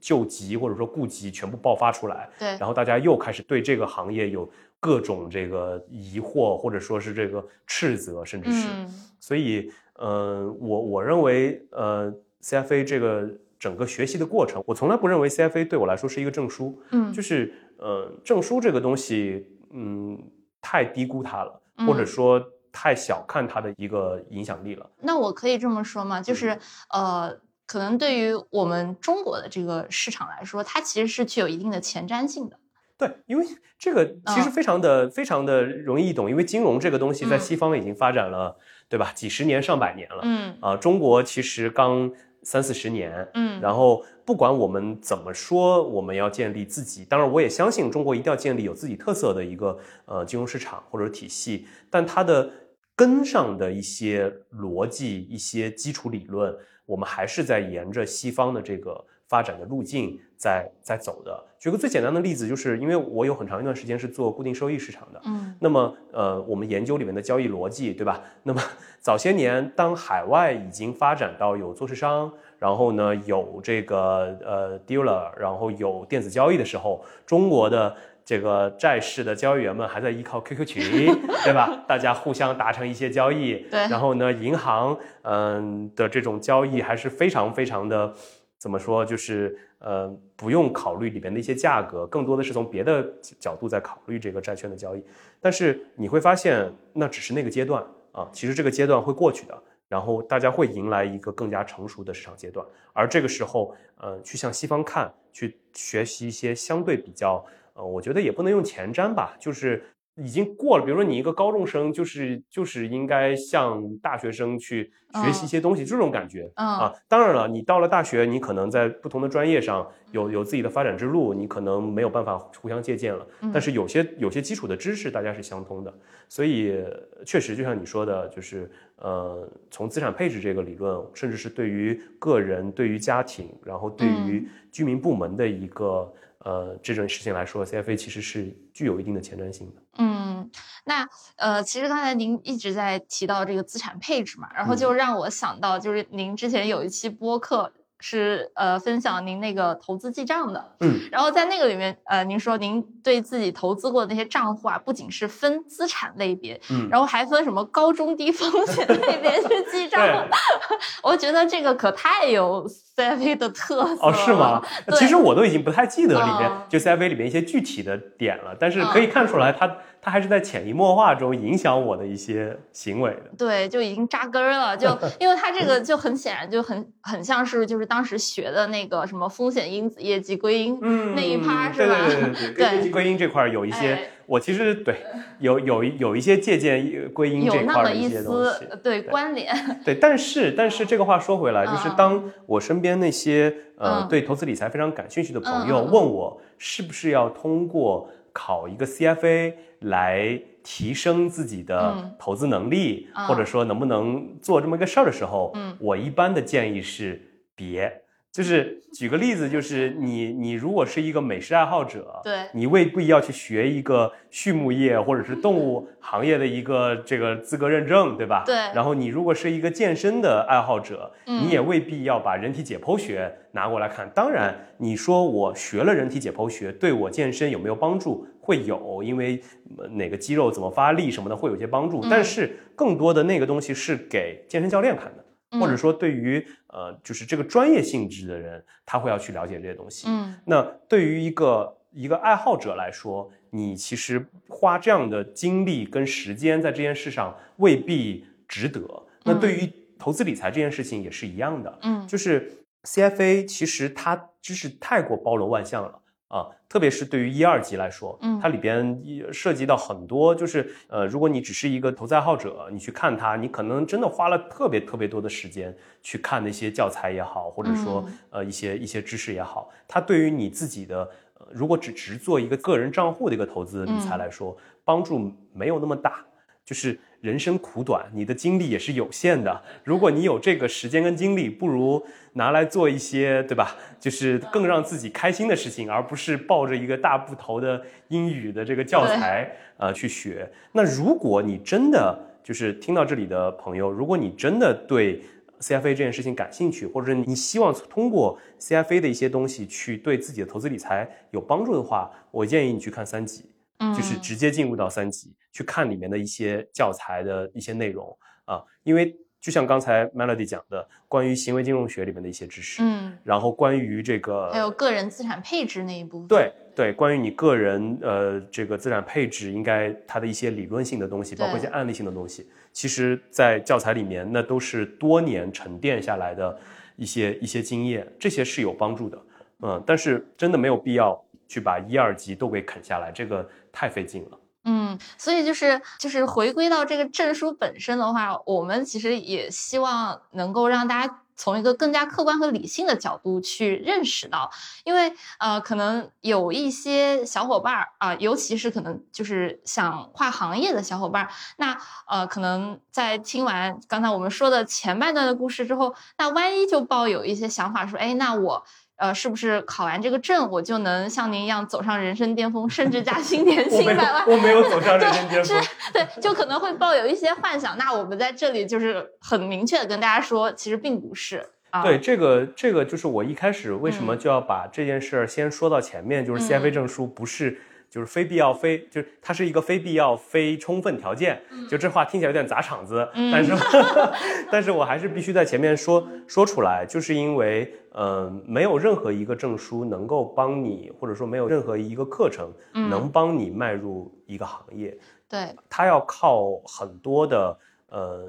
救急或者说顾及全部爆发出来，对，然后大家又开始对这个行业有各种这个疑惑，或者说是这个斥责，甚至是，嗯。所以，呃，我我认为，呃，CFA 这个整个学习的过程，我从来不认为 CFA 对我来说是一个证书，嗯，就是，呃，证书这个东西，嗯，太低估它了，嗯或者说太小看它的一个影响力了。那我可以这么说吗？嗯就是呃，可能对于我们中国的这个市场来说，它其实是具有一定的前瞻性的。对，因为这个其实嗯非常的、非常的容易懂，因为金融这个东西在嗯西方已经发展了，对吧？几十年、上百年了。嗯啊，中国其实刚三四十年，嗯然后不管我们怎么说，我们要建立自己，当然我也相信中国一定要建立有自己特色的一个呃金融市场或者体系，但它的根上的一些逻辑、一些基础理论，我们还是在沿着西方的这个发展的路径在在走的。举个最简单的例子，就是因为我有很长一段时间是做固定收益市场的，嗯那么，呃，我们研究里面的交易逻辑，对吧？那么早些年，当海外已经发展到有做市商，然后呢有这个呃 dealer，然后有电子交易的时候，中国的这个债市的交易员们还在依靠 QQ 群，对吧？大家互相达成一些交易，对然后呢，银行嗯、的这种交易还是非常非常的。怎么说？就是呃，不用考虑里边的一些价格，更多的是从别的角度在考虑这个债券的交易。但是你会发现，那只是那个阶段啊，其实这个阶段会过去的，然后大家会迎来一个更加成熟的市场阶段。而这个时候，呃，去向西方看，去学习一些相对比较，呃，我觉得也不能用前瞻吧，就是已经过了。比如说你一个高中生，就是就是应该向大学生去学习一些东西，这种感觉。嗯啊，当然了，你到了大学，你可能在不同的专业上有有自己的发展之路，你可能没有办法互相借鉴了。但是有些有些基础的知识大家是相通的，所以呃确实就像你说的，就是呃，从资产配置这个理论，甚至是对于个人、对于家庭，然后对于居民部门的一个呃这种事情来说，CFA 其实是具有一定的前瞻性的。嗯，那呃，其实刚才您一直在提到这个资产配置嘛，然后嗯就让我想到，就是您之前有一期播客是呃分享您那个投资记账的，嗯，然后在那个里面，呃，您说您对自己投资过的那些账户啊，不仅是分资产类别，嗯。然后还分什么高中低风险类别去记账，我觉得这个可太有 CFA 的特色哦，是吗？其实我都已经不太记得里面嗯。就 CFA 里面一些具体的点了，但是可以看出来它，它还是在潜移默化中影响我的一些行为的。对，就已经扎根儿了，就 因为它这个就很显然就很很像是就是当时学的那个什么风险因子业绩归因嗯那一趴对是吧？对对对对，对跟归因这块儿有一些，哎我其实对有有一有一些借鉴归因有这块儿的一些东丝西。对关联，对，但是但是这个话说回来，就是嗯当我身边那些呃嗯对投资理财非常感兴趣的朋友问我是不是要通过考一个 CFA 来提升自己的嗯投资能力，嗯或者说能不能做这么一个事儿的时候，嗯我一般的建议是别。就是举个例子，就是你你如果是一个美食爱好者，对你未必要去学一个畜牧业或者是动物行业的一个这个资格认证，对吧？对然后你如果是一个健身的爱好者，嗯你也未必要把人体解剖学拿过来看。当然，你说我学了人体解剖学，对我健身有没有帮助？会有，因为呃哪个肌肉怎么发力什么的会有些帮助。嗯但是更多的那个东西是给健身教练看的。或者嗯说，对于呃，就是这个专业性质的人，他会要去了解这些东西。嗯那对于一个一个爱好者来说，你其实花这样的精力跟时间在这件事上未必值得。那对于投资理财这件事情也是一样的，嗯就是 CFA 其实它知识太过包罗万象了。啊，特别是对于一二级来说，嗯。它里边涉及到很多，就是呃，如果你只是一个投资爱好者，你去看它，你可能真的花了特别特别多的时间去看那些教材也好，或者说、嗯呃一些一些知识也好，它对于你自己的，呃、如果只只做一个个人账户的一个投资理财嗯来说，帮助没有那么大。就是人生苦短，你的精力也是有限的。如果你有这个时间跟精力，不如拿来做一些，对吧？就是更让自己开心的事情，而不是抱着一个大部头的英语的这个教材呃去学。那如果你真的就是听到这里的朋友，如果你真的对 CFA 这件事情感兴趣，或者是你希望通过 CFA 的一些东西去对自己的投资理财有帮助的话，我建议你去看三级。嗯，就是直接进入到三级去看里面的一些教材的一些内容啊，因为就像刚才 Melody 讲的，关于行为金融学里面的一些知识，嗯，然后关于这个还有个人资产配置那一部分，对对，关于你个人呃这个资产配置应该它的一些理论性的东西，包括一些案例性的东西，其实在教材里面那都是多年沉淀下来的一些一些经验，这些是有帮助的，嗯，但是真的没有必要去把一二级都给啃下来，这个太费劲了。嗯，所以就是就是回归到这个证书本身的话，我们其实也希望能够让大家从一个更加客观和理性的角度去认识到，因为呃，可能有一些小伙伴儿啊、尤其是可能就是想跨行业的小伙伴儿，那呃，可能在听完刚才我们说的前半段的故事之后，那万一就抱有一些想法说，哎，那我。呃，是不是考完这个证，我就能像您一样走上人生巅峰，升职加薪，年薪百万？有，我没有走上人生巅峰。对，就可能会抱有一些幻想。那我们在这里就是很明确的跟大家说，其实并不是啊。对，这个这个就是我一开始为什么就要把这件事儿先说到前面，就是 CFA 证书不是。就是非必要非，就是它是一个非必要非充分条件。就这话听起来有点砸场子，但是 但是我还是必须在前面说说出来，就是因为呃，没有任何一个证书能够帮你，或者说没有任何一个课程能帮你迈入一个行业。对它要靠很多的呃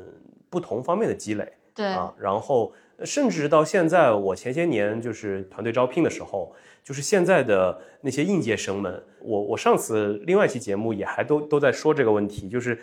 不同方面的积累。对啊，然后甚至到现在，我前些年就是团队招聘的时候，就是现在的那些应届生们，我我上次另外一期节目也还都都在说这个问题，就是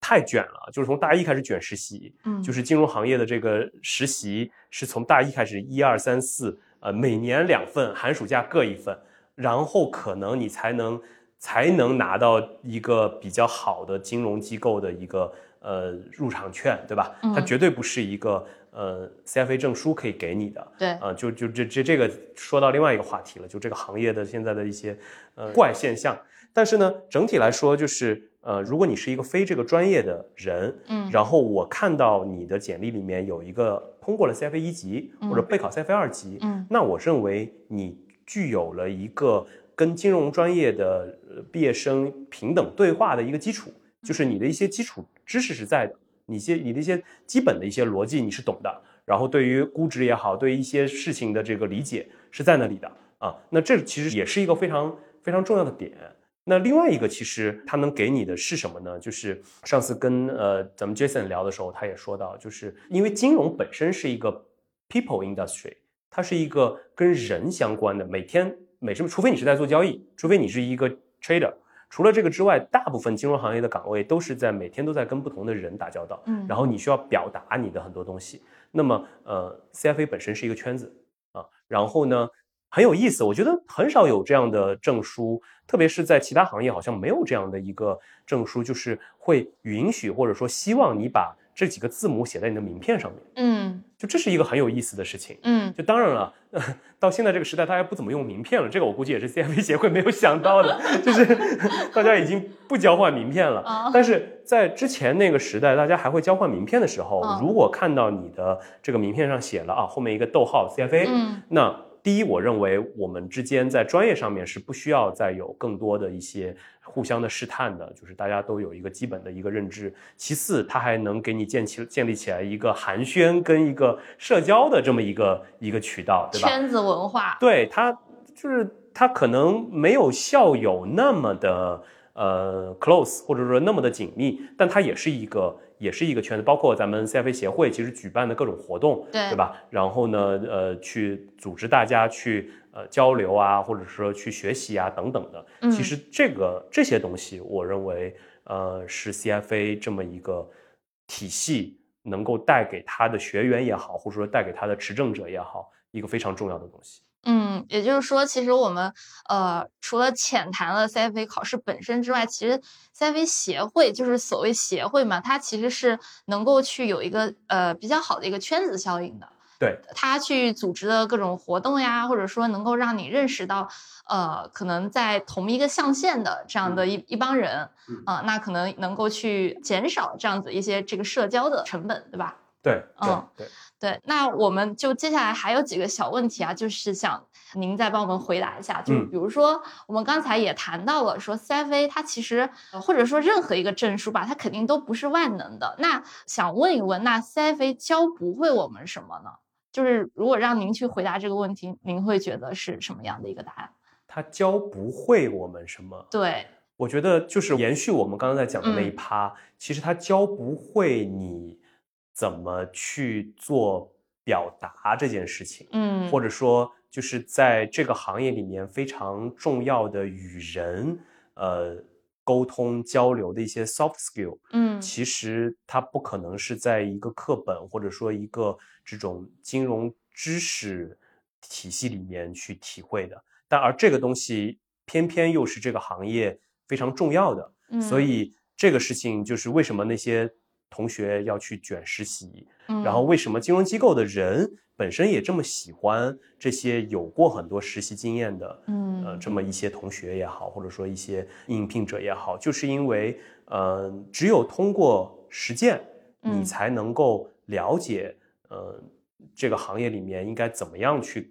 太卷了，就是从大一开始卷实习，嗯就是金融行业的这个实习是从大一开始一二三四，呃，每年两份，寒暑假各一份，然后可能你才能才能拿到一个比较好的金融机构的一个呃入场券，对吧？它嗯绝对不是一个呃 CFA 证书可以给你的。对。啊、就就这这这个说到另外一个话题了，就这个行业的现在的一些呃怪现象。但是呢，整体来说就是呃，如果你是一个非这个专业的人，嗯。然后我看到你的简历里面有一个通过了 CFA 一级或者备考 CFA 二级，嗯。那我认为你具有了一个跟金融专业的呃毕业生平等对话的一个基础，就是你的一些基础知识是在的，你些你的一些基本的一些逻辑你是懂的，然后对于估值也好，对于一些事情的这个理解是在那里的啊。那这其实也是一个非常非常重要的点。那另外一个，其实它能给你的是什么呢？就是上次跟呃咱们 Jason 聊的时候，他也说到，就是因为金融本身是一个 people industry，它是一个跟人相关的，每天每什么，除非你是在做交易，除非你是一个 trader，除了这个之外，大部分金融行业的岗位都是在每天都在跟不同的人打交道，嗯然后你需要表达你的很多东西。那么呃，CFA 本身是一个圈子啊，然后呢很有意思，我觉得很少有这样的证书，特别是在其他行业好像没有这样的一个证书，就是会允许或者说希望你把这几个字母写在你的名片上面，嗯就这是一个很有意思的事情。嗯就当然了，到现在这个时代，大家不怎么用名片了，这个我估计也是 CFA 协会没有想到的，就是 大家已经不交换名片了。啊但是在之前那个时代，大家还会交换名片的时候，嗯如果看到你的这个名片上写了啊后面一个逗号 CFA，、嗯那第一，我认为我们之间在专业上面是不需要再有更多的一些互相的试探的，就是大家都有一个基本的一个认知。其次，它还能给你建起建立起来一个寒暄跟一个社交的这么一个一个渠道，对吧？圈子文化，对它就是它可能没有校友那么的呃 close，或者说那么的紧密，但它也是一个也是一个圈子，包括咱们 CFA 协会其实举办的各种活动，对对吧？然后呢，呃，去组织大家去呃交流啊，或者说去学习啊等等的，嗯其实这个这些东西，我认为呃是 CFA 这么一个体系能够带给他的学员也好，或者说带给他的持证者也好，一个非常重要的东西。嗯，也就是说，其实我们呃，除了浅谈了 CFA 考试本身之外，其实 CFA 协会就是所谓协会嘛，它其实是能够去有一个呃比较好的一个圈子效应的。对，它去组织的各种活动呀，或者说能够让你认识到，呃，可能在同一个象限的这样的一、一帮人，嗯。啊、那可能能够去减少这样子一些这个社交的成本，对吧？对，嗯对。嗯，对。那我们就接下来还有几个小问题啊，就是想您再帮我们回答一下。就是嗯比如说，我们刚才也谈到了说 CFA 它其实呃或者说任何一个证书吧，它肯定都不是万能的。那想问一问，那 CFA 教不会我们什么呢？就是如果让您去回答这个问题，您会觉得是什么样的一个答案？它教不会我们什么？对，我觉得就是延续我们刚刚在讲的那一嗯趴，其实它教不会你怎么去做表达这件事情，嗯，或者说就是在这个行业里面非常重要的与人呃沟通交流的一些 soft skill，嗯。其实它不可能是在一个课本或者说一个这种金融知识体系里面去体会的。但而这个东西偏偏又是这个行业非常重要的，嗯，所以这个事情就是为什么那些同学要去卷实习，嗯然后为什么金融机构的人本身也这么喜欢这些有过很多实习经验的，嗯呃，这么一些同学也好，或者说一些应聘者也好，就是因为，呃，只有通过实践，嗯。你才能够了解，呃，这个行业里面应该怎么样去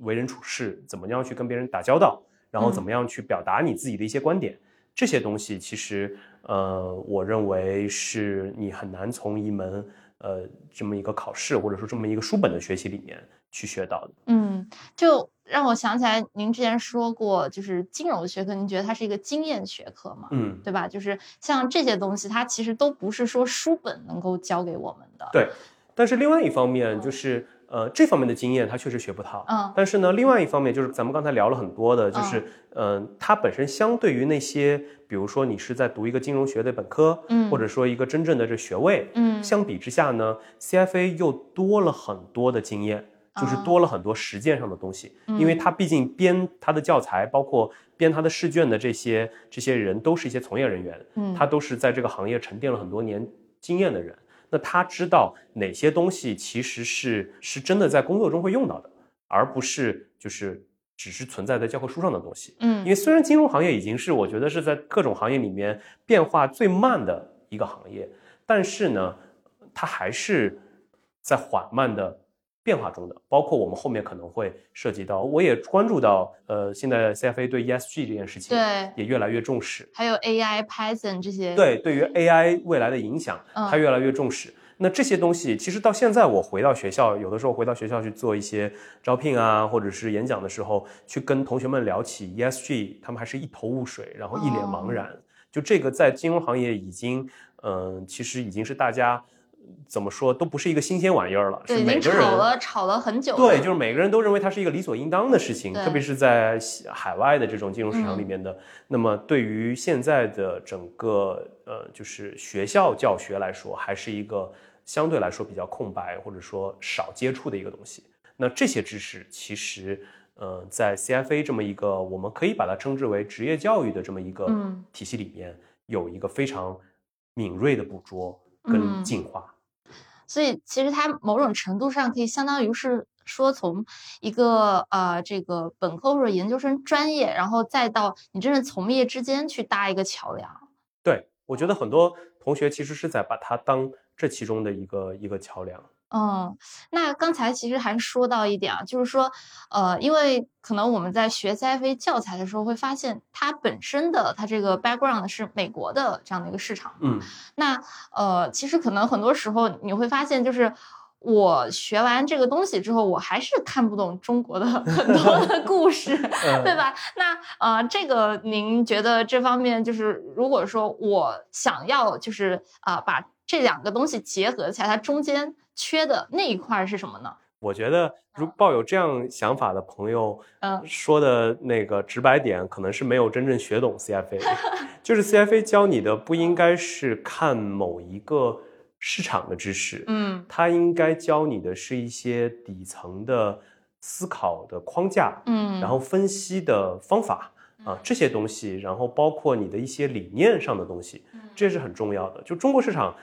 为人处事，怎么样去跟别人打交道，然后嗯。怎么样去表达你自己的一些观点。这些东西其实，呃，我认为是你很难从一门呃这么一个考试或者说这么一个书本的学习里面去学到的。嗯，就让我想起来，您之前说过，就是金融学科，您觉得它是一个经验学科嘛？嗯，对吧？就是像这些东西，它其实都不是说书本能够教给我们的。对。但是另外一方面就是，呃，这方面的经验他确实学不到。嗯。但是呢，另外一方面就是咱们刚才聊了很多的，就是，嗯、它本身相对于那些，比如说你是在读一个金融学的本科，嗯。或者说一个真正的这学位，嗯。相比之下呢，CFA 又多了很多的经验，就是啊多了很多实践上的东西，嗯。因为他毕竟编他的教材，包括编他的试卷的这些这些人，都是一些从业人员，嗯。他都是在这个行业沉淀了很多年经验的人。那他知道哪些东西其实是是真的在工作中会用到的，而不是就是只是存在在教科书上的东西。嗯因为虽然金融行业已经是我觉得是在各种行业里面变化最慢的一个行业，但是呢，它还是在缓慢的变化中的。包括我们后面可能会涉及到，我也关注到，呃，现在 CFA 对 ESG 这件事情对也越来越重视。还有 AI、Python 这些。，对，对于 AI 未来的影响，嗯它越来越重视。那这些东西，其实到现在，我回到学校，有的时候回到学校去做一些招聘啊，或者是演讲的时候，去跟同学们聊起 ESG，他们还是一头雾水，然后一脸茫然。就这个在金融行业已经，嗯、其实已经是大家怎么说都不是一个新鲜玩意儿了，是每个人吵了吵了很久了。对，就是每个人都认为它是一个理所应当的事情，特别是在海外的这种金融市场里嗯面的。那么对于现在的整个呃，就是学校教学来说，还是一个相对来说比较空白或者说少接触的一个东西。那这些知识其实，呃，在 CFA 这么一个我们可以把它称之为职业教育的这么一个嗯体系里面，有一个非常敏锐的捕捉嗯跟进化。所以其实它某种程度上可以相当于是说从一个呃这个本科或者研究生专业，然后再到你真正从业之间去搭一个桥梁。对，我觉得很多同学其实是在把它当这其中的一个一个桥梁。嗯，那刚才其实还说到一点啊，就是说，呃，因为可能我们在学 CFA 教材的时候会发现，它本身的它这个 background 是美国的这样的一个市场。嗯，那呃，其实可能很多时候你会发现，就是我学完这个东西之后，我还是看不懂中国的很多的故事，对吧？那呃，这个您觉得这方面就是，如果说我想要就是啊、把这两个东西结合起来，它中间缺的那一块儿是什么呢？我觉得如抱有这样想法的朋友，嗯说的那个直白点，可能是没有真正学懂 CFA。就是 CFA 教你的不应该是看某一个市场的知识，嗯它应该教你的是一些底层的思考的框架，嗯，然后分析的方法啊这些东西，然后包括你的一些理念上的东西，这是很重要的。就中国市场，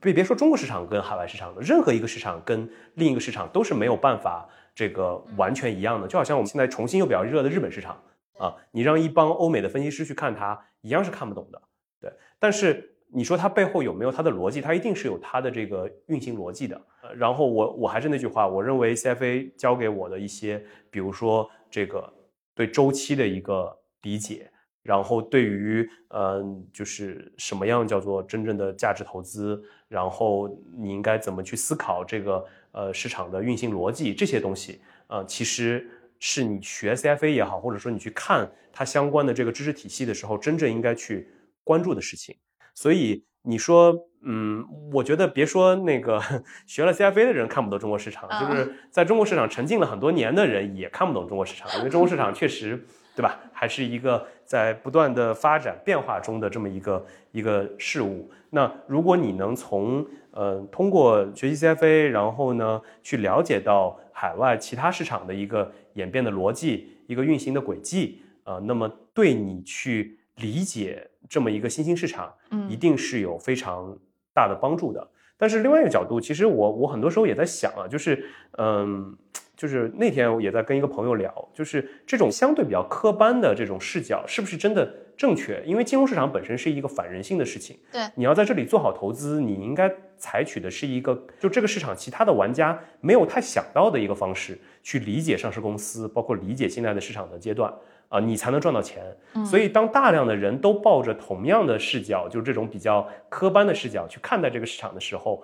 别别说中国市场跟海外市场了，任何一个市场跟另一个市场都是没有办法这个完全一样的。就好像我们现在重新又比较热的日本市场啊，你让一帮欧美的分析师去看它，一样是看不懂的。对，但是你说它背后有没有它的逻辑？它一定是有它的这个运行逻辑的。呃然后我我还是那句话，我认为 CFA 教给我的一些，比如说这个对周期的一个理解，然后对于呃就是什么样叫做真正的价值投资，然后你应该怎么去思考这个呃市场的运行逻辑这些东西，呃其实是你学 CFA 也好，或者说你去看它相关的这个知识体系的时候，真正应该去关注的事情。所以你说，嗯，我觉得别说那个 学了 CFA 的人看不懂中国市场，啊就是在中国市场沉浸了很多年的人也看不懂中国市场，因为中国市场确实对吧？还是一个在不断的发展变化中的这么一个一个事物。那如果你能从呃通过学习 CFA，然后呢去了解到海外其他市场的一个演变的逻辑、一个运行的轨迹，呃，那么对你去理解这么一个新兴市场，嗯一定是有非常大的帮助的。但是另外一个角度，其实我我很多时候也在想啊，就是嗯，就是那天我也在跟一个朋友聊，就是这种相对比较科班的这种视角，是不是真的正确？因为金融市场本身是一个反人性的事情，对你要在这里做好投资，你应该采取的是一个就这个市场其他的玩家没有太想到的一个方式去理解上市公司，包括理解现在的市场的阶段。啊，你才能赚到钱。所以，当大量的人都抱着同样的视角，就是这种比较科班的视角去看待这个市场的时候，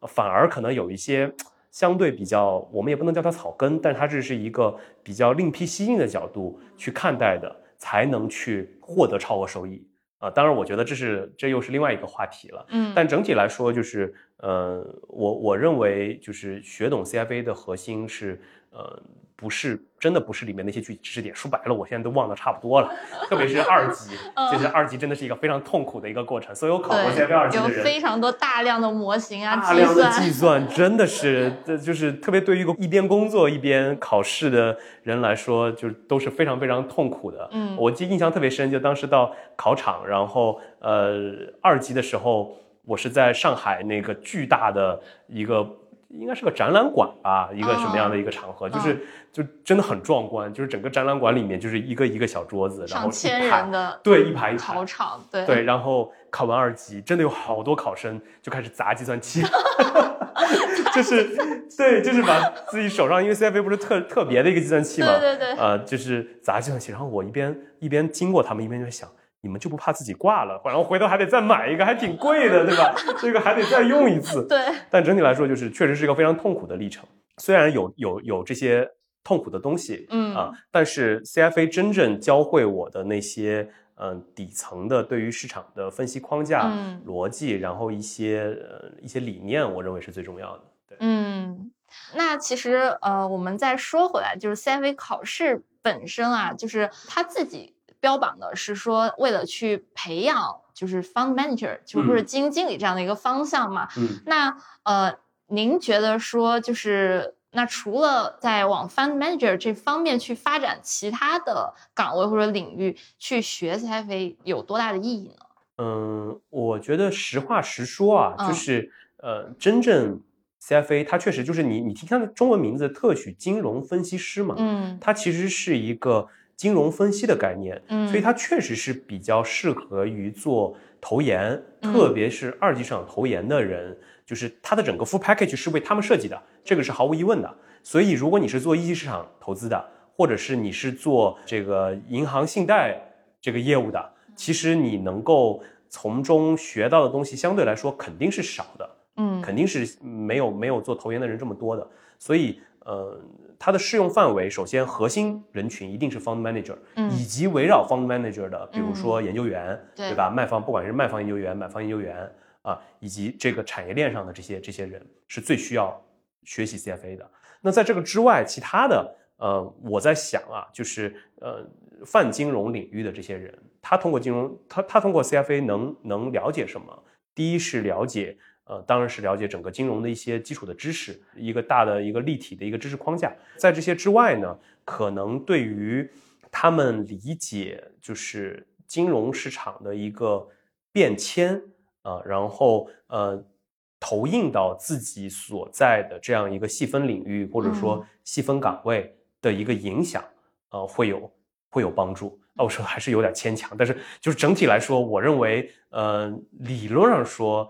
呃反而可能有一些相对比较，我们也不能叫它草根，但它这是一个比较另辟蹊径的角度去看待的，才能去获得超额收益。啊，当然，我觉得这是这又是另外一个话题了。嗯，但整体来说，就是呃，我我认为就是学懂 CFA 的核心是呃，不是真的不是里面那些具体知识点，说白了，我现在都忘得差不多了。特别是二级，就是二级真的是一个非常痛苦的一个过程。所有考过 CFA 二级，有的人，非常多大量的模型啊，计大量的算，计算真的是，这就是特别对于一个一边工作一边考试的人来说，就是都是非常非常痛苦的。嗯我记印象特别深，就当时到考场，然后呃二级的时候，我是在上海那个巨大的一个。应该是个展览馆吧，一个什么样的一个场合？就是就真的很壮观，就是整个展览馆里面就是一个一个小桌子，然后上千人的对一排一排考场，对对，然后考完二级，真的有好多考生就开始砸计算器，就是对，就是把自己手上，因为 CFA 不是特特别的一个计算器嘛，对对对呃，就是砸计算器。然后我一边一边经过他们，一边就在想，你们就不怕自己挂了，然后回头还得再买一个，还挺贵的，对吧？这个还得再用一次。对，但整体来说，就是确实是一个非常痛苦的历程。虽然有有有这些痛苦的东西，嗯啊，但是 CFA 真正教会我的那些，嗯、底层的对于市场的分析框架、嗯逻辑，然后一些呃一些理念，我认为是最重要的。对，嗯，那其实呃，我们再说回来，就是 CFA 考试本身啊，就是他自己标榜的是说，为了去培养就是 fund manager，就或者嗯基金经理这样的一个方向嘛。嗯那呃，您觉得说就是那除了在往 fund manager 这方面去发展其他的岗位或者领域去学 CFA 有多大的意义呢？嗯，我觉得实话实说啊，就嗯是呃，真正 CFA 它确实就是你你听它的中文名字特许金融分析师嘛，嗯它其实是一个金融分析的概念，嗯所以它确实是比较适合于做投研，嗯特别是二级市场投研的人，就是它的整个 full package 是为他们设计的，这个是毫无疑问的。所以，如果你是做一级市场投资的，或者是你是做这个银行信贷这个业务的，其实你能够从中学到的东西相对来说肯定是少的。嗯肯定是没有没有做投研的人这么多的，所以呃，它的适用范围首先核心人群一定是 fund manager，、嗯以及围绕 fund manager 的，比如说研究员，对对吧？卖方不管是卖方研究员、买方研究员啊，以及这个产业链上的这些这些人是最需要学习 CFA 的。那在这个之外，其他的呃，我在想啊，就是呃，泛金融领域的这些人，他通过金融，他他通过 CFA 能能了解什么？第一是了解，呃，当然是了解整个金融的一些基础的知识，一个大的一个立体的一个知识框架。在这些之外呢，可能对于他们理解就是金融市场的一个变迁啊、然后呃投映到自己所在的这样一个细分领域或者说细分岗位的一个影响，呃，会有会有帮助。啊，我说还是有点牵强，但是就是整体来说，我认为，呃，理论上说，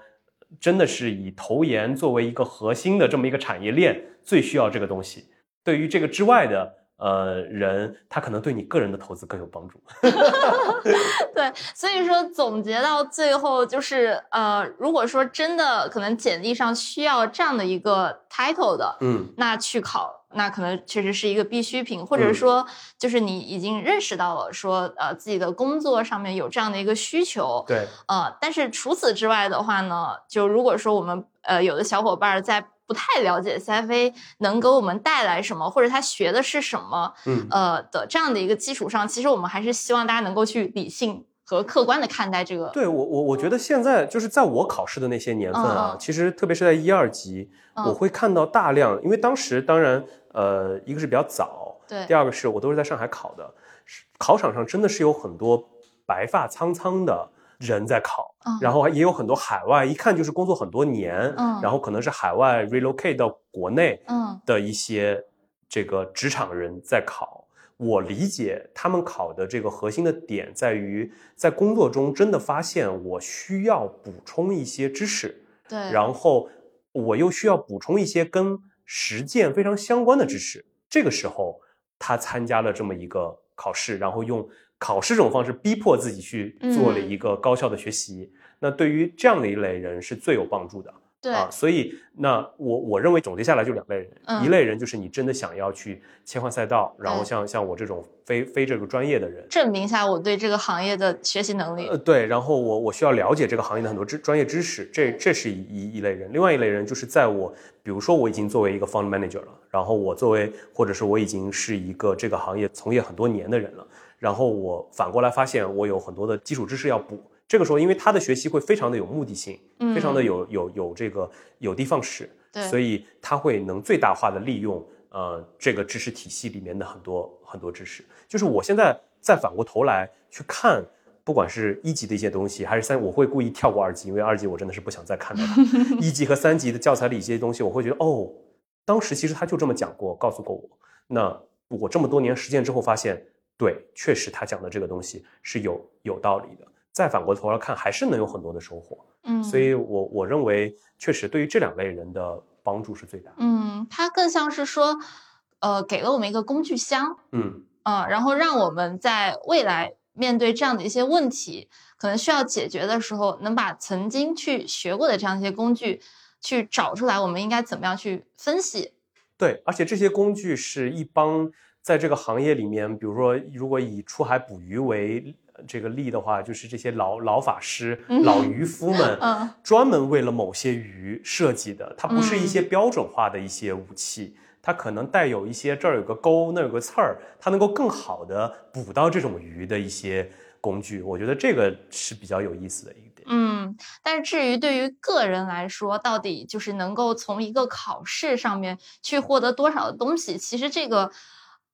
真的是以投研作为一个核心的这么一个产业链，最需要这个东西。对于这个之外的呃人，他可能对你个人的投资更有帮助。对，所以说总结到最后就是，呃，如果说真的可能简历上需要这样的一个 title 的，嗯。那去考，那可能确实是一个必需品，或者嗯。说就是你已经认识到了说，呃，自己的工作上面有这样的一个需求，对，呃，但是除此之外的话呢，就如果说我们呃有的小伙伴儿在不太了解 CFA 能给我们带来什么，或者他学的是什么，嗯。呃的这样的一个基础上，其实我们还是希望大家能够去理性和客观的看待这个。对我我我觉得现在就是在我考试的那些年份啊，其实特别是在一二级，嗯。我会看到大量，因为当时当然呃一个是比较早，对。第二个是我都是在上海考的，是考场上真的是有很多白发苍苍的人在考，嗯然后也有很多海外，一看就是工作很多年，嗯然后可能是海外 relocate 到国内嗯的一些这个职场人在考。我理解他们考的这个核心的点在于，在工作中真的发现我需要补充一些知识，对，然后我又需要补充一些跟实践非常相关的知识。这个时候，他参加了这么一个考试，然后用考试这种方式逼迫自己去做了嗯一个高效的学习。那对于这样的一类人是最有帮助的。对，啊，所以那我我认为总结下来就两类人，嗯一类人就是你真的想要去切换赛道，然后对像像我这种非非这个专业的人，证明一下我对这个行业的学习能力。呃对，然后我我需要了解这个行业的很多知专业知识，这这是一一一类人，另外一类人就是在我比如说我已经作为一个 fund manager 了，然后我作为或者是我已经是一个这个行业从业很多年的人了，然后我反过来发现我有很多的基础知识要补。这个时候，因为他的学习会非常的有目的性，嗯非常的有有有这个有的放矢，对所以他会能最大化的利用呃这个知识体系里面的很多很多知识。就是我现在再反过头来去看，不管是一级的一些东西，还是三，我会故意跳过二级，因为二级我真的是不想再看到它。一级和三级的教材里一些东西，我会觉得哦，当时其实他就这么讲过，告诉过我。那我这么多年实践之后发现，对，确实他讲的这个东西是有有道理的。再反过头来看，还是能有很多的收获。嗯，所以我我认为，确实对于这两类人的帮助是最大的。嗯，它更像是说，呃，给了我们一个工具箱，嗯嗯，然后让我们在未来面对这样的一些问题，可能需要解决的时候，能把曾经去学过的这样一些工具去找出来，我们应该怎么样去分析。对，而且这些工具是一帮在这个行业里面，比如说，如果以出海捕鱼为呃这个例的话，就是这些老老法师、嗯老渔夫们，嗯 专门为了某些鱼设计的。它不是一些标准化的一些武器，它可能带有一些这儿有个钩，那儿有个刺儿，它能够更好的捕到这种鱼的一些工具。我觉得这个是比较有意思的一点。嗯，但是至于对于个人来说，到底就是能够从一个考试上面去获得多少的东西，其实这个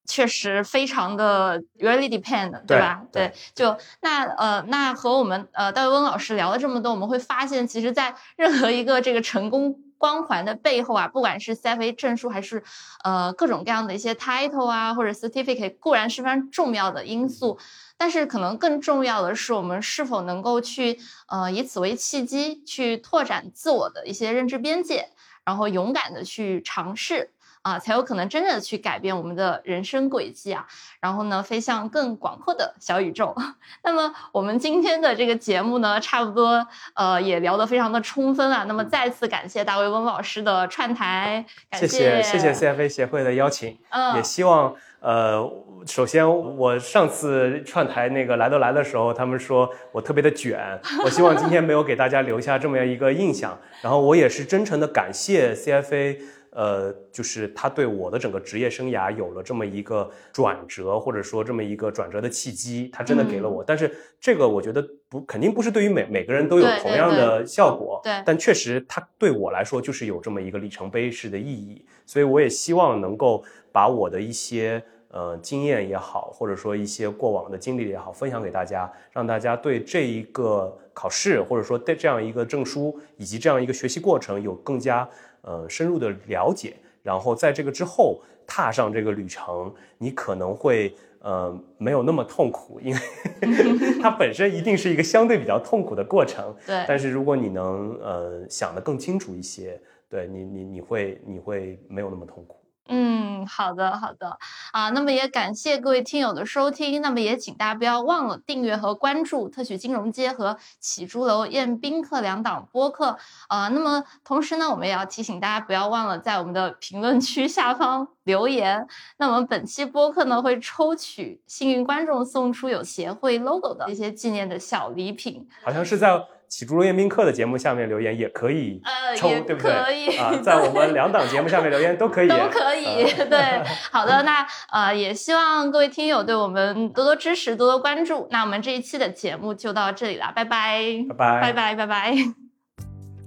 确实非常的 really depend，对对吧？对就那呃，那和我们呃戴维温老师聊了这么多，我们会发现，其实，在 任何一个这个成功光环的背后啊，不管是 CFA 证书，还是呃各种各样的一些 title 啊，或者 certificate，固然是非常重要的因素。但是可能更重要的是，我们是否能够去呃以此为契机，去拓展自我的一些认知边界，然后勇敢的去尝试啊，才有可能真正的去改变我们的人生轨迹啊，然后呢，飞向更广阔的小宇宙。那么我们今天的这个节目呢，差不多呃也聊得非常的充分啊。那么再次感谢大卫翁老师的串台，感谢谢谢谢 CFA 协会的邀请，嗯也希望呃，首先我上次串台那个来都来的时候，他们说我特别的卷，我希望今天没有给大家留下这么样一个印象。然后我也是真诚的感谢 CFA。呃，就是他对我的整个职业生涯有了这么一个转折，或者说这么一个转折的契机，他真的给了我。但是这个我觉得不肯定不是对于每每个人都有同样的。效果，对。但确实它对我来说就是有这么一个里程碑式的意义，所以我也希望能够把我的一些呃经验也好，或者说一些过往的经历也好，分享给大家，让大家对这一个考试或者说对这样一个证书以及这样一个学习过程有更加呃深入的了解，然后在这个之后踏上这个旅程，你可能会。呃，没有那么痛苦，因为 它本身一定是一个相对比较痛苦的过程。对，但是如果你能呃想得更清楚一些，对你你你会你会没有那么痛苦。嗯，好的，好的啊，那么也感谢各位听友的收听，那么也请大家不要忘了订阅和关注特许金融街和起朱楼宴宾客两档播客啊。那么同时呢，我们也要提醒大家不要忘了在我们的评论区下方留言。那我们本期播客呢会抽取幸运观众送出有协会 logo 的一些纪念的小礼品。好像是在起初宴宾客的节目下面留言也可以呃，对不对？可以啊，在我们两档节目下面留言都可以，都可以，啊 对，好的，那呃，也希望各位听友对我们多多支持，多多关注。那我们这一期的节目就到这里了，拜拜，拜拜拜拜，拜拜。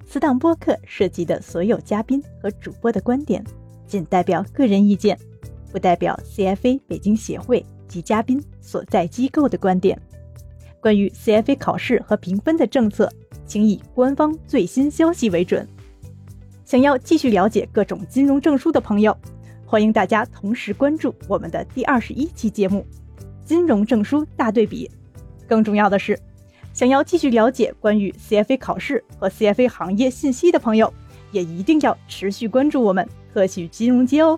此档播客涉及的所有嘉宾和主播的观点，仅代表个人意见，不代表 CFA 北京协会及嘉宾所在机构的观点。关于 CFA 考试和评分的政策，请以官方最新消息为准。想要继续了解各种金融证书的朋友，欢迎大家同时关注我们的第二十一期节目《金融证书大对比》。更重要的是，想要继续了解关于 CFA 考试和 CFA 行业信息的朋友，也一定要持续关注我们特许金融街哦。